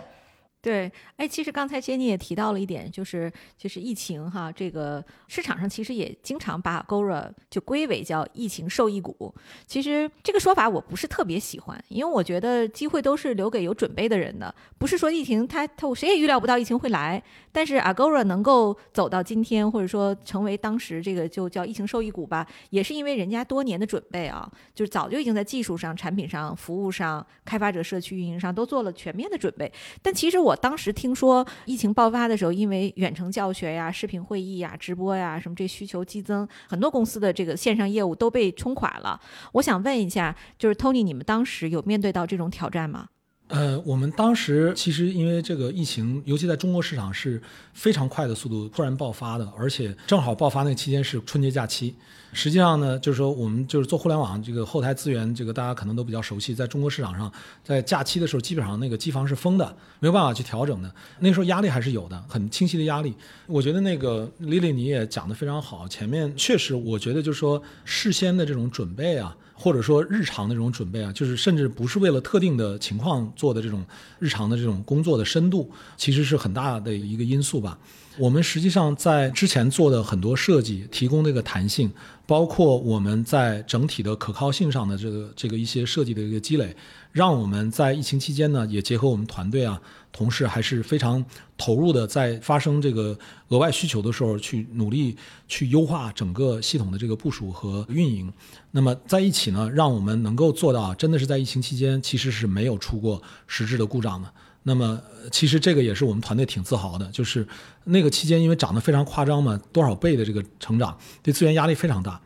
对，哎，其实刚才 Jenny 也提到了一点，就是就是疫情哈，这个市场上其实也经常把 Gora 就归为叫疫情受益股。其实这个说法我不是特别喜欢，因为我觉得机会都是留给有准备的人的，不是说疫情它它谁也预料不到疫情会来，但是 Agora 能够走到今天，或者说成为当时这个就叫疫情受益股吧，也是因为人家多年的准备啊，就是早就已经在技术上、产品上、服务上、开发者社区运营上都做了全面的准备。但其实我。我当时听说疫情爆发的时候，因为远程教学呀、视频会议呀、直播呀什么这需求激增，很多公司的这个线上业务都被冲垮了。我想问一下，就是 Tony，你们当时有面对到这种挑战吗？呃，我们当时其实因为这个疫情，尤其在中国市场是非常快的速度突然爆发的，而且正好爆发那期间是春节假期。实际上呢，就是说我们就是做互联网这个后台资源，这个大家可能都比较熟悉，在中国市场上，在假期的时候基本上那个机房是封的，没有办法去调整的。那时候压力还是有的，很清晰的压力。我觉得那个丽丽你也讲的非常好，前面确实我觉得就是说事先的这种准备啊。或者说日常的这种准备啊，就是甚至不是为了特定的情况做的这种日常的这种工作的深度，其实是很大的一个因素吧。我们实际上在之前做的很多设计，提供那个弹性，包括我们在整体的可靠性上的这个这个一些设计的一个积累，让我们在疫情期间呢，也结合我们团队啊。同事还是非常投入的，在发生这个额外需求的时候，去努力去优化整个系统的这个部署和运营。那么在一起呢，让我们能够做到，真的是在疫情期间其实是没有出过实质的故障的。那么其实这个也是我们团队挺自豪的，就是那个期间因为涨得非常夸张嘛，多少倍的这个成长，对资源压力非常大。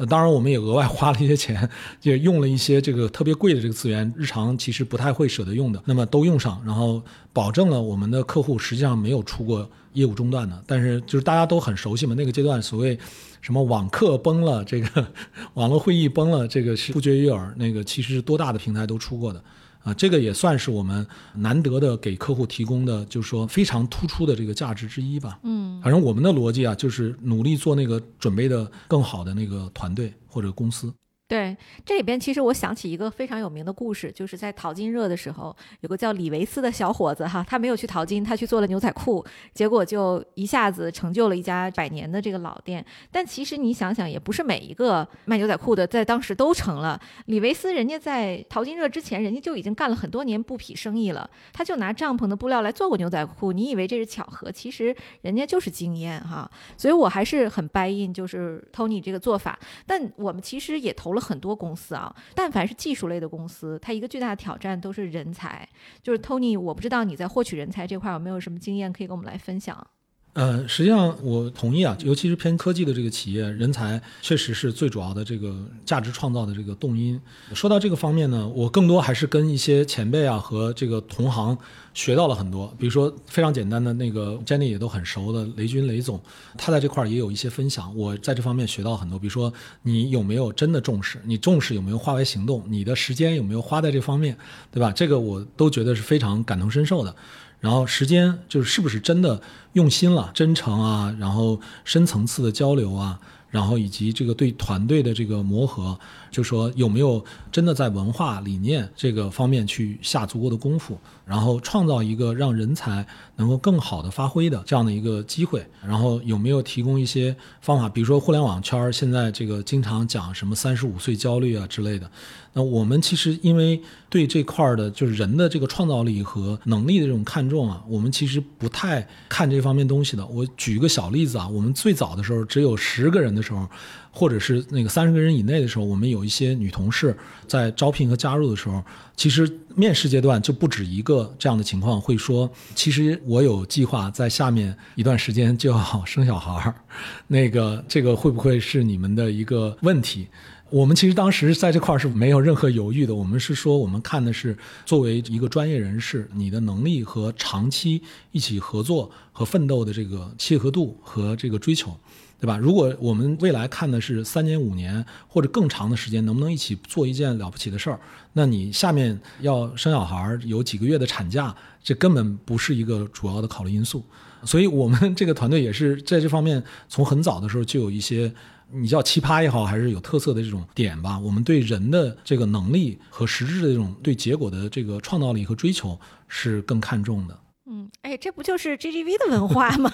呃，当然我们也额外花了一些钱，也用了一些这个特别贵的这个资源，日常其实不太会舍得用的，那么都用上，然后保证了我们的客户实际上没有出过业务中断的。但是就是大家都很熟悉嘛，那个阶段所谓什么网课崩了，这个 网络会议崩了，这个是不绝于耳。那个其实多大的平台都出过的。啊，这个也算是我们难得的给客户提供的，就是说非常突出的这个价值之一吧。嗯，反正我们的逻辑啊，就是努力做那个准备的更好的那个团队或者公司。对，这里边其实我想起一个非常有名的故事，就是在淘金热的时候，有个叫李维斯的小伙子哈，他没有去淘金，他去做了牛仔裤，结果就一下子成就了一家百年的这个老店。但其实你想想，也不是每一个卖牛仔裤的在当时都成了。李维斯人家在淘金热之前，人家就已经干了很多年布匹生意了，他就拿帐篷的布料来做过牛仔裤。你以为这是巧合？其实人家就是经验哈。所以我还是很 buy in，就是 Tony 这个做法。但我们其实也投了。很多公司啊，但凡是技术类的公司，它一个巨大的挑战都是人才。就是 Tony，我不知道你在获取人才这块有没有什么经验可以跟我们来分享。呃，实际上我同意啊，尤其是偏科技的这个企业，人才确实是最主要的这个价值创造的这个动因。说到这个方面呢，我更多还是跟一些前辈啊和这个同行学到了很多。比如说非常简单的那个 Jenny 也都很熟的雷军雷总，他在这块儿也有一些分享，我在这方面学到很多。比如说你有没有真的重视？你重视有没有化为行动？你的时间有没有花在这方面？对吧？这个我都觉得是非常感同身受的。然后时间就是是不是真的用心了、真诚啊，然后深层次的交流啊，然后以及这个对团队的这个磨合，就说有没有真的在文化理念这个方面去下足够的功夫，然后创造一个让人才能够更好的发挥的这样的一个机会，然后有没有提供一些方法，比如说互联网圈现在这个经常讲什么三十五岁焦虑啊之类的。那我们其实因为对这块儿的，就是人的这个创造力和能力的这种看重啊，我们其实不太看这方面东西的。我举个小例子啊，我们最早的时候只有十个人的时候，或者是那个三十个人以内的时候，我们有一些女同事在招聘和加入的时候，其实面试阶段就不止一个这样的情况，会说，其实我有计划在下面一段时间就要生小孩儿，那个这个会不会是你们的一个问题？我们其实当时在这块儿是没有任何犹豫的，我们是说，我们看的是作为一个专业人士，你的能力和长期一起合作和奋斗的这个契合度和这个追求，对吧？如果我们未来看的是三年、五年或者更长的时间，能不能一起做一件了不起的事儿？那你下面要生小孩儿，有几个月的产假，这根本不是一个主要的考虑因素。所以我们这个团队也是在这方面从很早的时候就有一些。你叫奇葩也好，还是有特色的这种点吧，我们对人的这个能力和实质的这种对结果的这个创造力和追求是更看重的。嗯，哎，这不就是 GGV 的文化吗？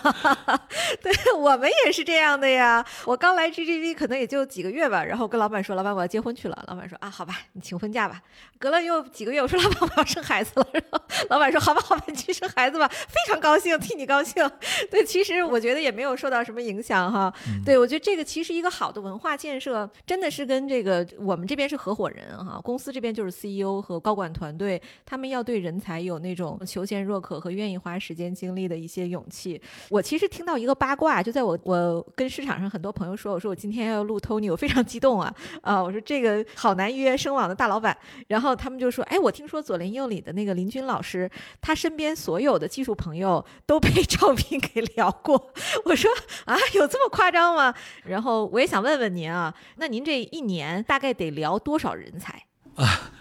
对我们也是这样的呀。我刚来 GGV 可能也就几个月吧，然后跟老板说：“老板，我要结婚去了。”老板说：“啊，好吧，你请婚假吧。”隔了又几个月，我说：“老板，我要生孩子了。”然后老板说：“好吧，好吧，你去生孩子吧。”非常高兴，替你高兴。对，其实我觉得也没有受到什么影响哈。对，我觉得这个其实一个好的文化建设，真的是跟这个我们这边是合伙人哈，公司这边就是 CEO 和高管团队，他们要对人才有那种求贤若渴和。愿意花时间精力的一些勇气。我其实听到一个八卦，就在我我跟市场上很多朋友说，我说我今天要录 Tony，我非常激动啊啊！我说这个好难约声网的大老板，然后他们就说，哎，我听说左邻右里的那个林军老师，他身边所有的技术朋友都被 赵斌给聊过。我说啊，有这么夸张吗？然后我也想问问您啊，那您这一年大概得聊多少人才啊？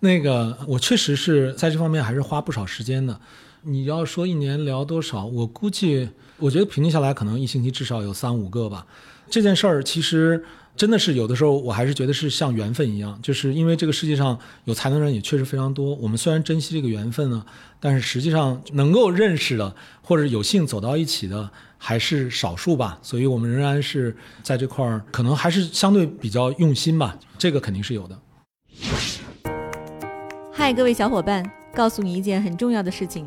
那个，我确实是在这方面还是花不少时间的。你要说一年聊多少，我估计，我觉得平均下来可能一星期至少有三五个吧。这件事儿其实真的是有的时候，我还是觉得是像缘分一样，就是因为这个世界上有才能人也确实非常多。我们虽然珍惜这个缘分呢，但是实际上能够认识的或者有幸走到一起的还是少数吧。所以我们仍然是在这块儿，可能还是相对比较用心吧。这个肯定是有的。嗨，各位小伙伴，告诉你一件很重要的事情：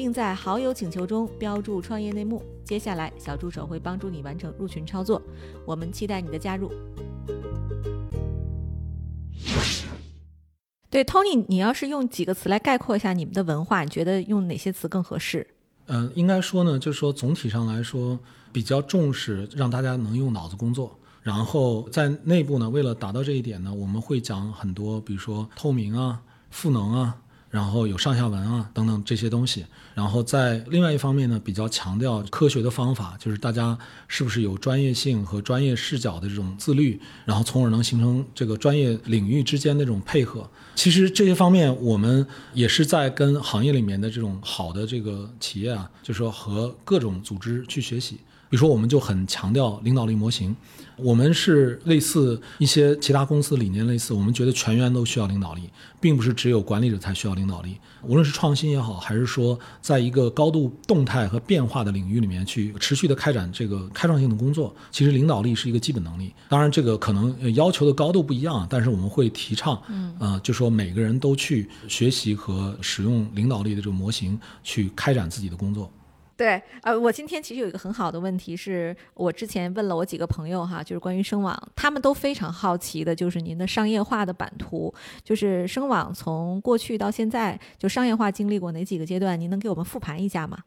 并在好友请求中标注“创业内幕”。接下来，小助手会帮助你完成入群操作。我们期待你的加入。对，Tony，你要是用几个词来概括一下你们的文化，你觉得用哪些词更合适？嗯，应该说呢，就是说总体上来说，比较重视让大家能用脑子工作。然后在内部呢，为了达到这一点呢，我们会讲很多，比如说透明啊。赋能啊，然后有上下文啊等等这些东西，然后在另外一方面呢，比较强调科学的方法，就是大家是不是有专业性和专业视角的这种自律，然后从而能形成这个专业领域之间的这种配合。其实这些方面我们也是在跟行业里面的这种好的这个企业啊，就是说和各种组织去学习。比如说，我们就很强调领导力模型。我们是类似一些其他公司理念类似，我们觉得全员都需要领导力，并不是只有管理者才需要领导力。无论是创新也好，还是说在一个高度动态和变化的领域里面去持续的开展这个开创性的工作，其实领导力是一个基本能力。当然，这个可能要求的高度不一样，但是我们会提倡，嗯，呃，就说每个人都去学习和使用领导力的这个模型去开展自己的工作。对，呃，我今天其实有一个很好的问题，是我之前问了我几个朋友哈，就是关于声网，他们都非常好奇的，就是您的商业化的版图，就是声网从过去到现在就商业化经历过哪几个阶段，您能给我们复盘一下吗？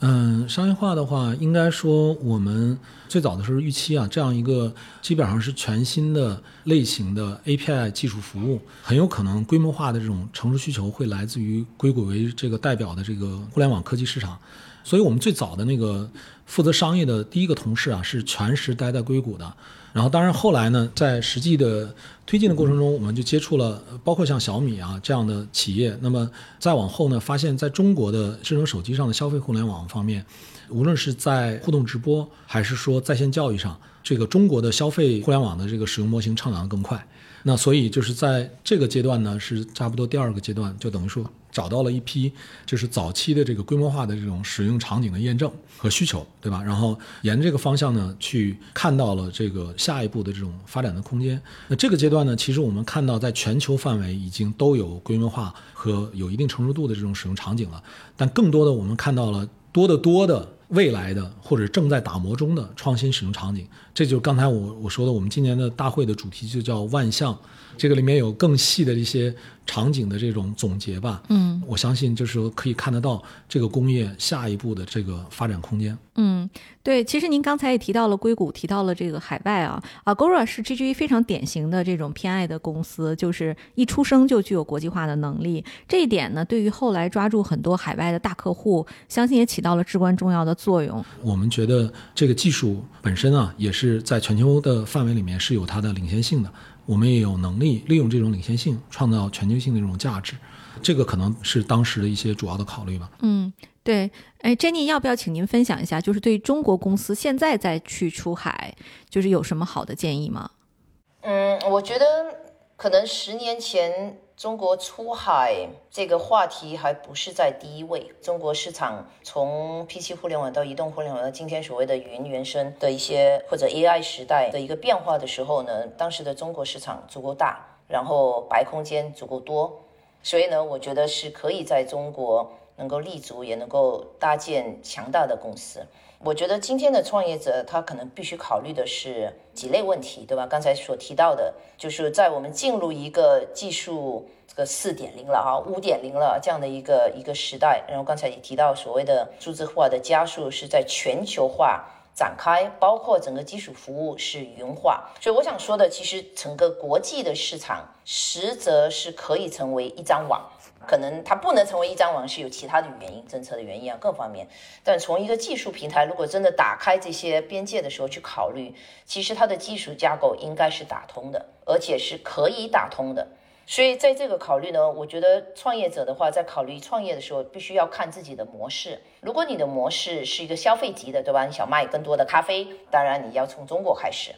嗯，商业化的话，应该说我们最早的时候预期啊，这样一个基本上是全新的类型的 API 技术服务，很有可能规模化的这种成熟需求会来自于硅谷为这个代表的这个互联网科技市场。所以，我们最早的那个负责商业的第一个同事啊，是全时待在硅谷的。然后，当然后来呢，在实际的推进的过程中，我们就接触了包括像小米啊这样的企业。那么再往后呢，发现在中国的智能手机上的消费互联网方面，无论是在互动直播还是说在线教育上，这个中国的消费互联网的这个使用模型成长得更快。那所以就是在这个阶段呢，是差不多第二个阶段，就等于说找到了一批就是早期的这个规模化的这种使用场景的验证和需求，对吧？然后沿这个方向呢，去看到了这个下一步的这种发展的空间。那这个阶段呢，其实我们看到在全球范围已经都有规模化和有一定成熟度的这种使用场景了，但更多的我们看到了多得多的。未来的或者正在打磨中的创新使用场景，这就是刚才我我说的，我们今年的大会的主题就叫万象。这个里面有更细的一些场景的这种总结吧，嗯，我相信就是说可以看得到这个工业下一步的这个发展空间。嗯，对，其实您刚才也提到了硅谷，提到了这个海外啊，Agora 是 GGV 非常典型的这种偏爱的公司，就是一出生就具有国际化的能力。这一点呢，对于后来抓住很多海外的大客户，相信也起到了至关重要的作用。我们觉得这个技术本身啊，也是在全球的范围里面是有它的领先性的。我们也有能力利用这种领先性，创造全球性的这种价值，这个可能是当时的一些主要的考虑吧。嗯，对。哎，Jenny，要不要请您分享一下，就是对中国公司现在再去出海，就是有什么好的建议吗？嗯，我觉得可能十年前。中国出海这个话题还不是在第一位。中国市场从 PC 互联网到移动互联网到今天所谓的云原生的一些或者 AI 时代的一个变化的时候呢，当时的中国市场足够大，然后白空间足够多，所以呢，我觉得是可以在中国能够立足，也能够搭建强大的公司。我觉得今天的创业者他可能必须考虑的是几类问题，对吧？刚才所提到的，就是在我们进入一个技术这个四点零了啊，五点零了这样的一个一个时代。然后刚才也提到所谓的数字化的加速是在全球化展开，包括整个基础服务是云化。所以我想说的，其实整个国际的市场实则是可以成为一张网。可能它不能成为一张网，是有其他的原因、政策的原因啊，各方面。但从一个技术平台，如果真的打开这些边界的时候去考虑，其实它的技术架构应该是打通的，而且是可以打通的。所以在这个考虑呢，我觉得创业者的话，在考虑创业的时候，必须要看自己的模式。如果你的模式是一个消费级的，对吧？你想卖更多的咖啡，当然你要从中国开始。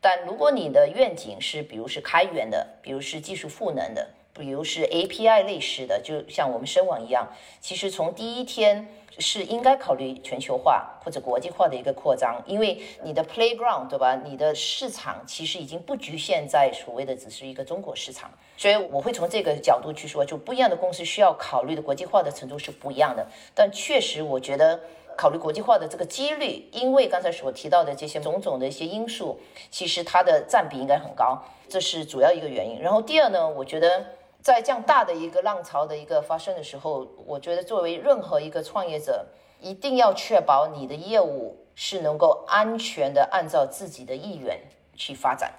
但如果你的愿景是，比如是开源的，比如是技术赋能的。比如是 API 类似的，就像我们深网一样，其实从第一天是应该考虑全球化或者国际化的一个扩张，因为你的 playground 对吧？你的市场其实已经不局限在所谓的只是一个中国市场，所以我会从这个角度去说，就不一样的公司需要考虑的国际化的程度是不一样的。但确实，我觉得考虑国际化的这个几率，因为刚才所提到的这些种种的一些因素，其实它的占比应该很高，这是主要一个原因。然后第二呢，我觉得。在这样大的一个浪潮的一个发生的时候，我觉得作为任何一个创业者，一定要确保你的业务是能够安全的按照自己的意愿去发展。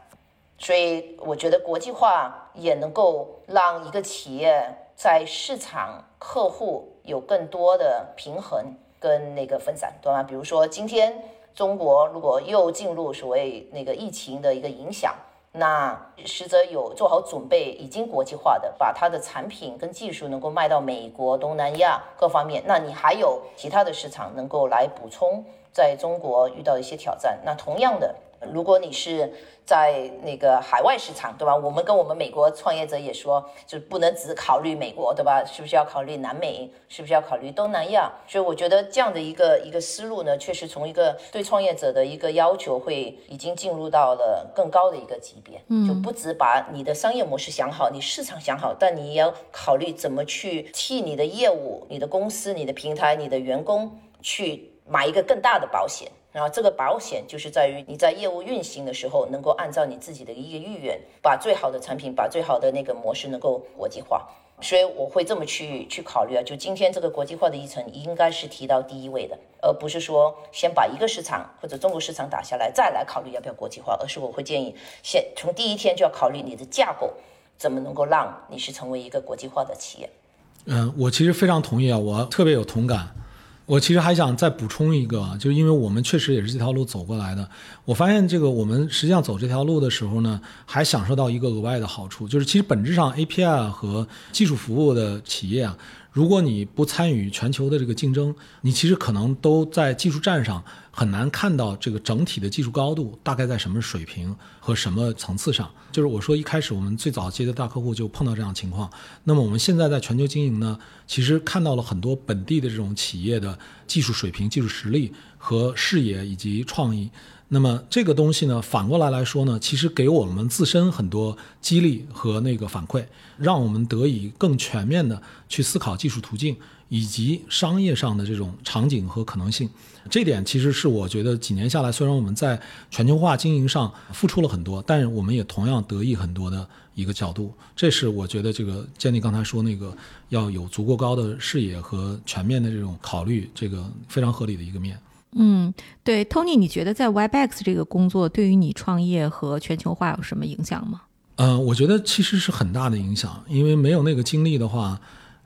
所以，我觉得国际化也能够让一个企业在市场客户有更多的平衡跟那个分散，对吗？比如说，今天中国如果又进入所谓那个疫情的一个影响。那实则有做好准备，已经国际化的，把它的产品跟技术能够卖到美国、东南亚各方面。那你还有其他的市场能够来补充，在中国遇到一些挑战。那同样的，如果你是。在那个海外市场，对吧？我们跟我们美国创业者也说，就不能只考虑美国，对吧？是不是要考虑南美？是不是要考虑东南亚？所以我觉得这样的一个一个思路呢，确实从一个对创业者的一个要求，会已经进入到了更高的一个级别。嗯，就不止把你的商业模式想好，你市场想好，但你也要考虑怎么去替你的业务、你的公司、你的平台、你的员工去买一个更大的保险。然后这个保险就是在于你在业务运行的时候，能够按照你自己的一个意愿，把最好的产品，把最好的那个模式能够国际化。所以我会这么去去考虑啊，就今天这个国际化的议程应该是提到第一位的，而不是说先把一个市场或者中国市场打下来，再来考虑要不要国际化，而是我会建议先从第一天就要考虑你的架构怎么能够让你是成为一个国际化的企业。嗯，我其实非常同意啊，我特别有同感。我其实还想再补充一个，就是因为我们确实也是这条路走过来的。我发现这个我们实际上走这条路的时候呢，还享受到一个额外的好处，就是其实本质上 API 和技术服务的企业啊。如果你不参与全球的这个竞争，你其实可能都在技术站上很难看到这个整体的技术高度大概在什么水平和什么层次上。就是我说一开始我们最早接的大客户就碰到这样情况。那么我们现在在全球经营呢，其实看到了很多本地的这种企业的技术水平、技术实力和视野以及创意。那么这个东西呢，反过来来说呢，其实给我们自身很多激励和那个反馈，让我们得以更全面的去思考技术途径以及商业上的这种场景和可能性。这点其实是我觉得几年下来，虽然我们在全球化经营上付出了很多，但是我们也同样得益很多的一个角度。这是我觉得这个建立刚才说那个要有足够高的视野和全面的这种考虑，这个非常合理的一个面。嗯，对，Tony，你觉得在 Webex 这个工作对于你创业和全球化有什么影响吗？嗯，我觉得其实是很大的影响，因为没有那个经历的话，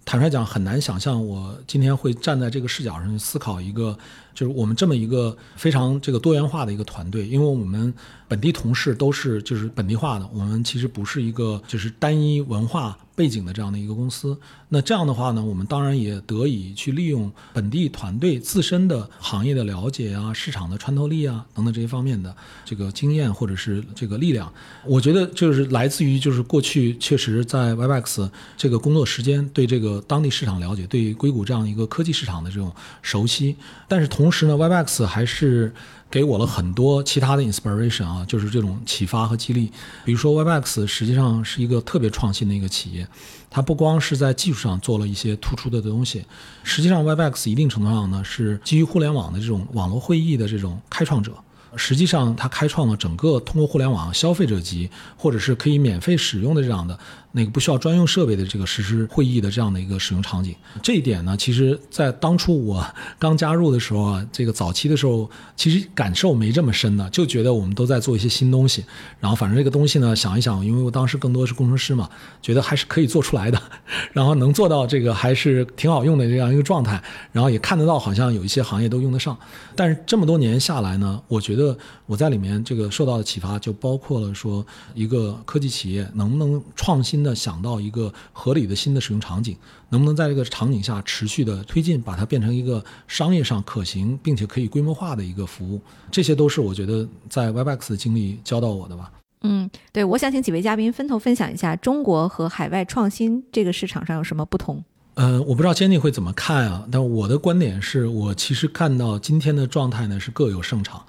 坦率讲很难想象我今天会站在这个视角上去思考一个，就是我们这么一个非常这个多元化的一个团队，因为我们本地同事都是就是本地化的，我们其实不是一个就是单一文化。背景的这样的一个公司。那这样的话呢，我们当然也得以去利用本地团队自身的行业的了解啊、市场的穿透力啊等等这些方面的这个经验或者是这个力量。我觉得就是来自于就是过去确实在 Webex 这个工作时间对这个当地市场了解，对硅谷这样一个科技市场的这种熟悉。但是同同时呢，Webex 还是。给我了很多其他的 inspiration 啊，就是这种启发和激励。比如说，Webex 实际上是一个特别创新的一个企业，它不光是在技术上做了一些突出的东西，实际上 Webex 一定程度上呢是基于互联网的这种网络会议的这种开创者。实际上，它开创了整个通过互联网消费者级或者是可以免费使用的这样的。那个不需要专用设备的这个实施会议的这样的一个使用场景，这一点呢，其实在当初我刚加入的时候啊，这个早期的时候，其实感受没这么深的，就觉得我们都在做一些新东西，然后反正这个东西呢，想一想，因为我当时更多是工程师嘛，觉得还是可以做出来的，然后能做到这个还是挺好用的这样一个状态，然后也看得到好像有一些行业都用得上，但是这么多年下来呢，我觉得我在里面这个受到的启发就包括了说，一个科技企业能不能创新。的想到一个合理的新的使用场景，能不能在这个场景下持续的推进，把它变成一个商业上可行并且可以规模化的一个服务，这些都是我觉得在 Webex 的经历教到我的吧。嗯，对，我想请几位嘉宾分头分享一下中国和海外创新这个市场上有什么不同。呃，我不知道 Jenny 会怎么看啊，但我的观点是我其实看到今天的状态呢是各有胜场，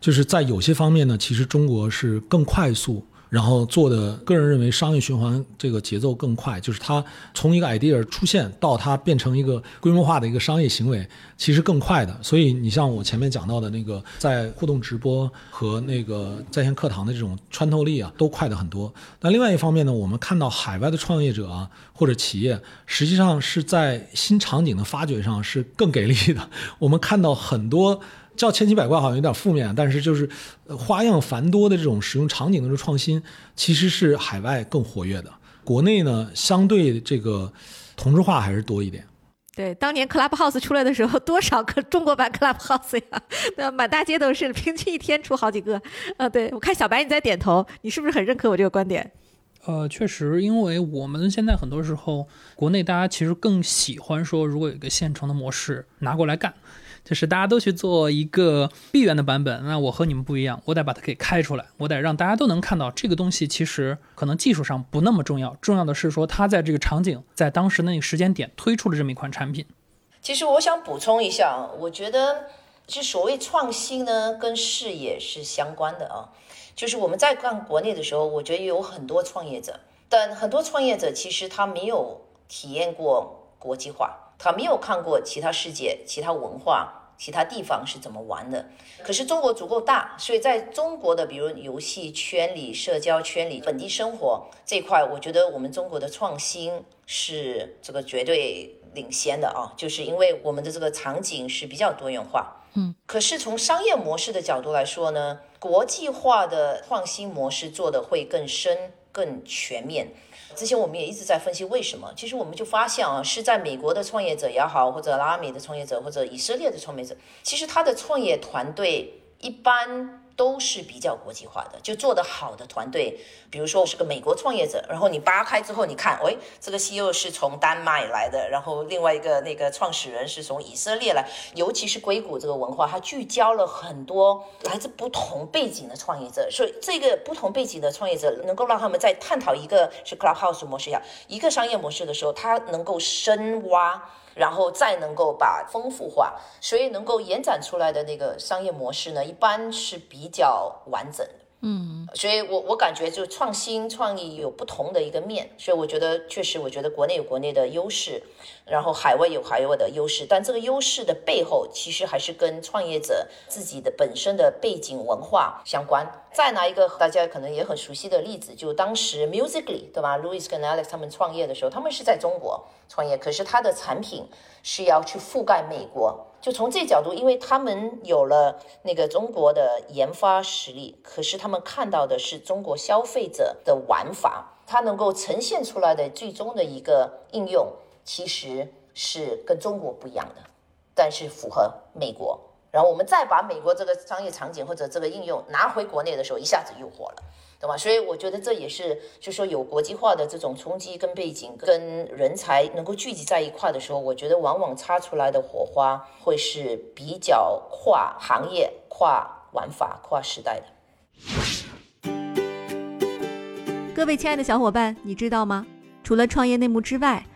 就是在有些方面呢，其实中国是更快速。然后做的，个人认为商业循环这个节奏更快，就是它从一个 idea 出现到它变成一个规模化的一个商业行为，其实更快的。所以你像我前面讲到的那个，在互动直播和那个在线课堂的这种穿透力啊，都快的很多。那另外一方面呢，我们看到海外的创业者啊或者企业，实际上是在新场景的发掘上是更给力的。我们看到很多。叫千奇百怪好像有点负面，但是就是花样繁多的这种使用场景的这种创新，其实是海外更活跃的。国内呢，相对这个同质化还是多一点。对，当年 Clubhouse 出来的时候，多少个中国版 Clubhouse 呀？那满大街都是，平均一天出好几个。啊，对我看小白你在点头，你是不是很认可我这个观点？呃，确实，因为我们现在很多时候，国内大家其实更喜欢说，如果有一个现成的模式拿过来干。就是大家都去做一个闭源的版本，那我和你们不一样，我得把它给开出来，我得让大家都能看到这个东西。其实可能技术上不那么重要，重要的是说它在这个场景，在当时那个时间点推出了这么一款产品。其实我想补充一下，我觉得其实所谓创新呢，跟视野是相关的啊。就是我们在干国内的时候，我觉得有很多创业者，但很多创业者其实他没有体验过国际化。他没有看过其他世界、其他文化、其他地方是怎么玩的。可是中国足够大，所以在中国的比如游戏圈里、社交圈里、本地生活这块，我觉得我们中国的创新是这个绝对领先的啊！就是因为我们的这个场景是比较多元化。嗯。可是从商业模式的角度来说呢，国际化的创新模式做的会更深、更全面。之前我们也一直在分析为什么，其实我们就发现啊，是在美国的创业者也好，或者拉美的创业者，或者以色列的创业者，其实他的创业团队一般。都是比较国际化的，就做得好的团队，比如说我是个美国创业者，然后你扒开之后，你看，喂，这个 CEO 是从丹麦来的，然后另外一个那个创始人是从以色列来，尤其是硅谷这个文化，它聚焦了很多来自不同背景的创业者，所以这个不同背景的创业者能够让他们在探讨一个是 Clubhouse 模式下一个商业模式的时候，他能够深挖。然后再能够把丰富化，所以能够延展出来的那个商业模式呢，一般是比较完整的。嗯，所以我我感觉就创新创意有不同的一个面，所以我觉得确实，我觉得国内有国内的优势，然后海外有海外的优势，但这个优势的背后其实还是跟创业者自己的本身的背景文化相关。再拿一个大家可能也很熟悉的例子，就当时 Musically 对吧？Louis 跟 Alex 他们创业的时候，他们是在中国创业，可是他的产品是要去覆盖美国。就从这角度，因为他们有了那个中国的研发实力，可是他们看到的是中国消费者的玩法，它能够呈现出来的最终的一个应用，其实是跟中国不一样的，但是符合美国。然后我们再把美国这个商业场景或者这个应用拿回国内的时候，一下子又火了。对吧？所以我觉得这也是，就说有国际化的这种冲击跟背景，跟人才能够聚集在一块的时候，我觉得往往擦出来的火花会是比较跨行业、跨玩法、跨时代的。各位亲爱的小伙伴，你知道吗？除了创业内幕之外，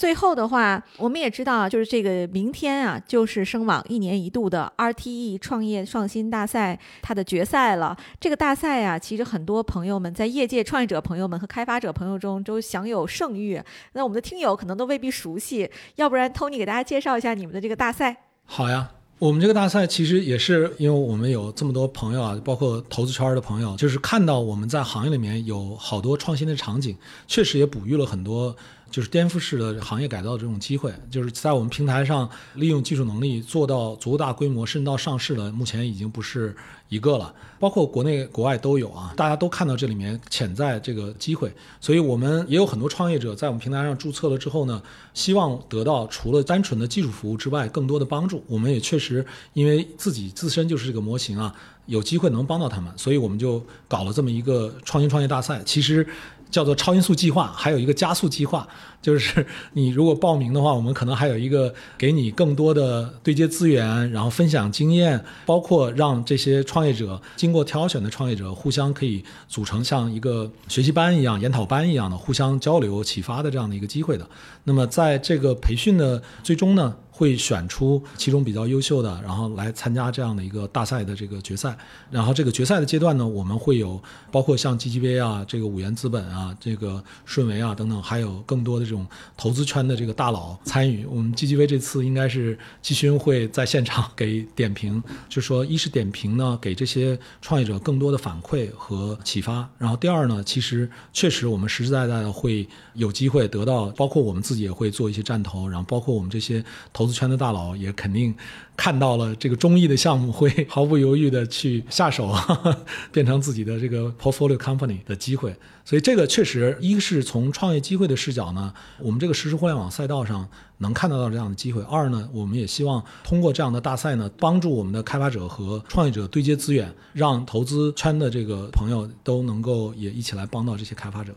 最后的话，我们也知道，就是这个明天啊，就是声网一年一度的 RTE 创业创新大赛它的决赛了。这个大赛啊，其实很多朋友们在业界创业者朋友们和开发者朋友中都享有盛誉。那我们的听友可能都未必熟悉，要不然 Tony 给大家介绍一下你们的这个大赛。好呀。我们这个大赛其实也是因为我们有这么多朋友啊，包括投资圈的朋友，就是看到我们在行业里面有好多创新的场景，确实也哺育了很多。就是颠覆式的行业改造的这种机会，就是在我们平台上利用技术能力做到足够大规模，甚至到上市的，目前已经不是一个了。包括国内国外都有啊，大家都看到这里面潜在这个机会，所以我们也有很多创业者在我们平台上注册了之后呢，希望得到除了单纯的技术服务之外更多的帮助。我们也确实因为自己自身就是这个模型啊，有机会能帮到他们，所以我们就搞了这么一个创新创业大赛。其实。叫做超音速计划，还有一个加速计划，就是 你如果报名的话，我们可能还有一个给你更多的对接资源，然后分享经验，包括让这些创业者经过挑选的创业者互相可以组成像一个学习班一样、研讨班一样的互相交流、启发的这样的一个机会的。那么在这个培训的最终呢？会选出其中比较优秀的，然后来参加这样的一个大赛的这个决赛。然后这个决赛的阶段呢，我们会有包括像 GGV 啊、这个五元资本啊、这个顺为啊等等，还有更多的这种投资圈的这个大佬参与。我们 GGV 这次应该是季勋会在现场给点评，就说一是点评呢，给这些创业者更多的反馈和启发。然后第二呢，其实确实我们实实在在的会有机会得到，包括我们自己也会做一些战投，然后包括我们这些投资。圈的大佬也肯定看到了这个中意的项目，会 毫不犹豫的去下手，变成自己的这个 portfolio company 的机会。所以这个确实，一个是从创业机会的视角呢，我们这个实时互联网赛道上能看得到这样的机会；二呢，我们也希望通过这样的大赛呢，帮助我们的开发者和创业者对接资源，让投资圈的这个朋友都能够也一起来帮到这些开发者。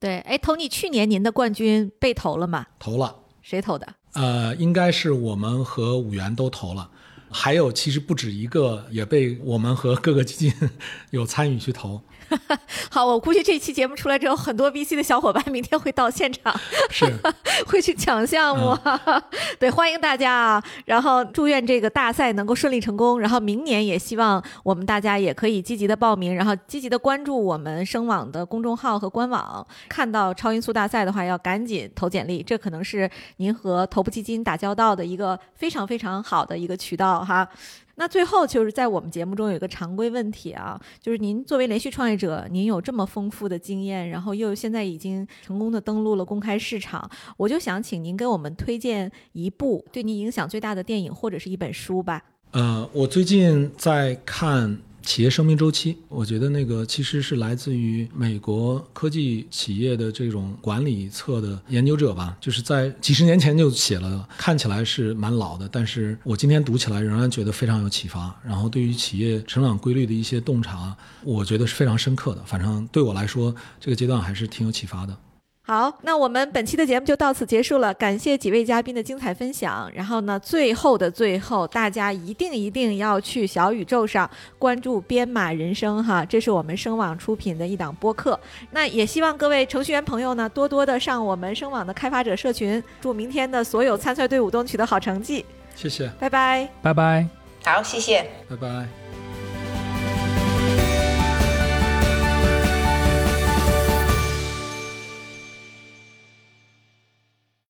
对，哎，Tony，去年您的冠军被投了吗？投了。谁投的？呃，应该是我们和五元都投了，还有其实不止一个，也被我们和各个基金 有参与去投。好，我估计这期节目出来之后，很多 VC 的小伙伴明天会到现场，是 会去抢项目。对，欢迎大家啊！然后祝愿这个大赛能够顺利成功。然后明年也希望我们大家也可以积极的报名，然后积极的关注我们声网的公众号和官网。看到超音速大赛的话，要赶紧投简历，这可能是您和头部基金打交道的一个非常非常好的一个渠道哈。那最后就是在我们节目中有一个常规问题啊，就是您作为连续创业者，您有这么丰富的经验，然后又现在已经成功的登陆了公开市场，我就想请您给我们推荐一部对您影响最大的电影或者是一本书吧。呃，我最近在看。企业生命周期，我觉得那个其实是来自于美国科技企业的这种管理侧的研究者吧，就是在几十年前就写了，看起来是蛮老的，但是我今天读起来仍然觉得非常有启发。然后对于企业成长规律的一些洞察，我觉得是非常深刻的。反正对我来说，这个阶段还是挺有启发的。好，那我们本期的节目就到此结束了。感谢几位嘉宾的精彩分享。然后呢，最后的最后，大家一定一定要去小宇宙上关注编码人生哈，这是我们声网出品的一档播客。那也希望各位程序员朋友呢，多多的上我们声网的开发者社群。祝明天的所有参赛队伍都取得好成绩。谢谢，拜拜，拜拜，好，谢谢，拜拜。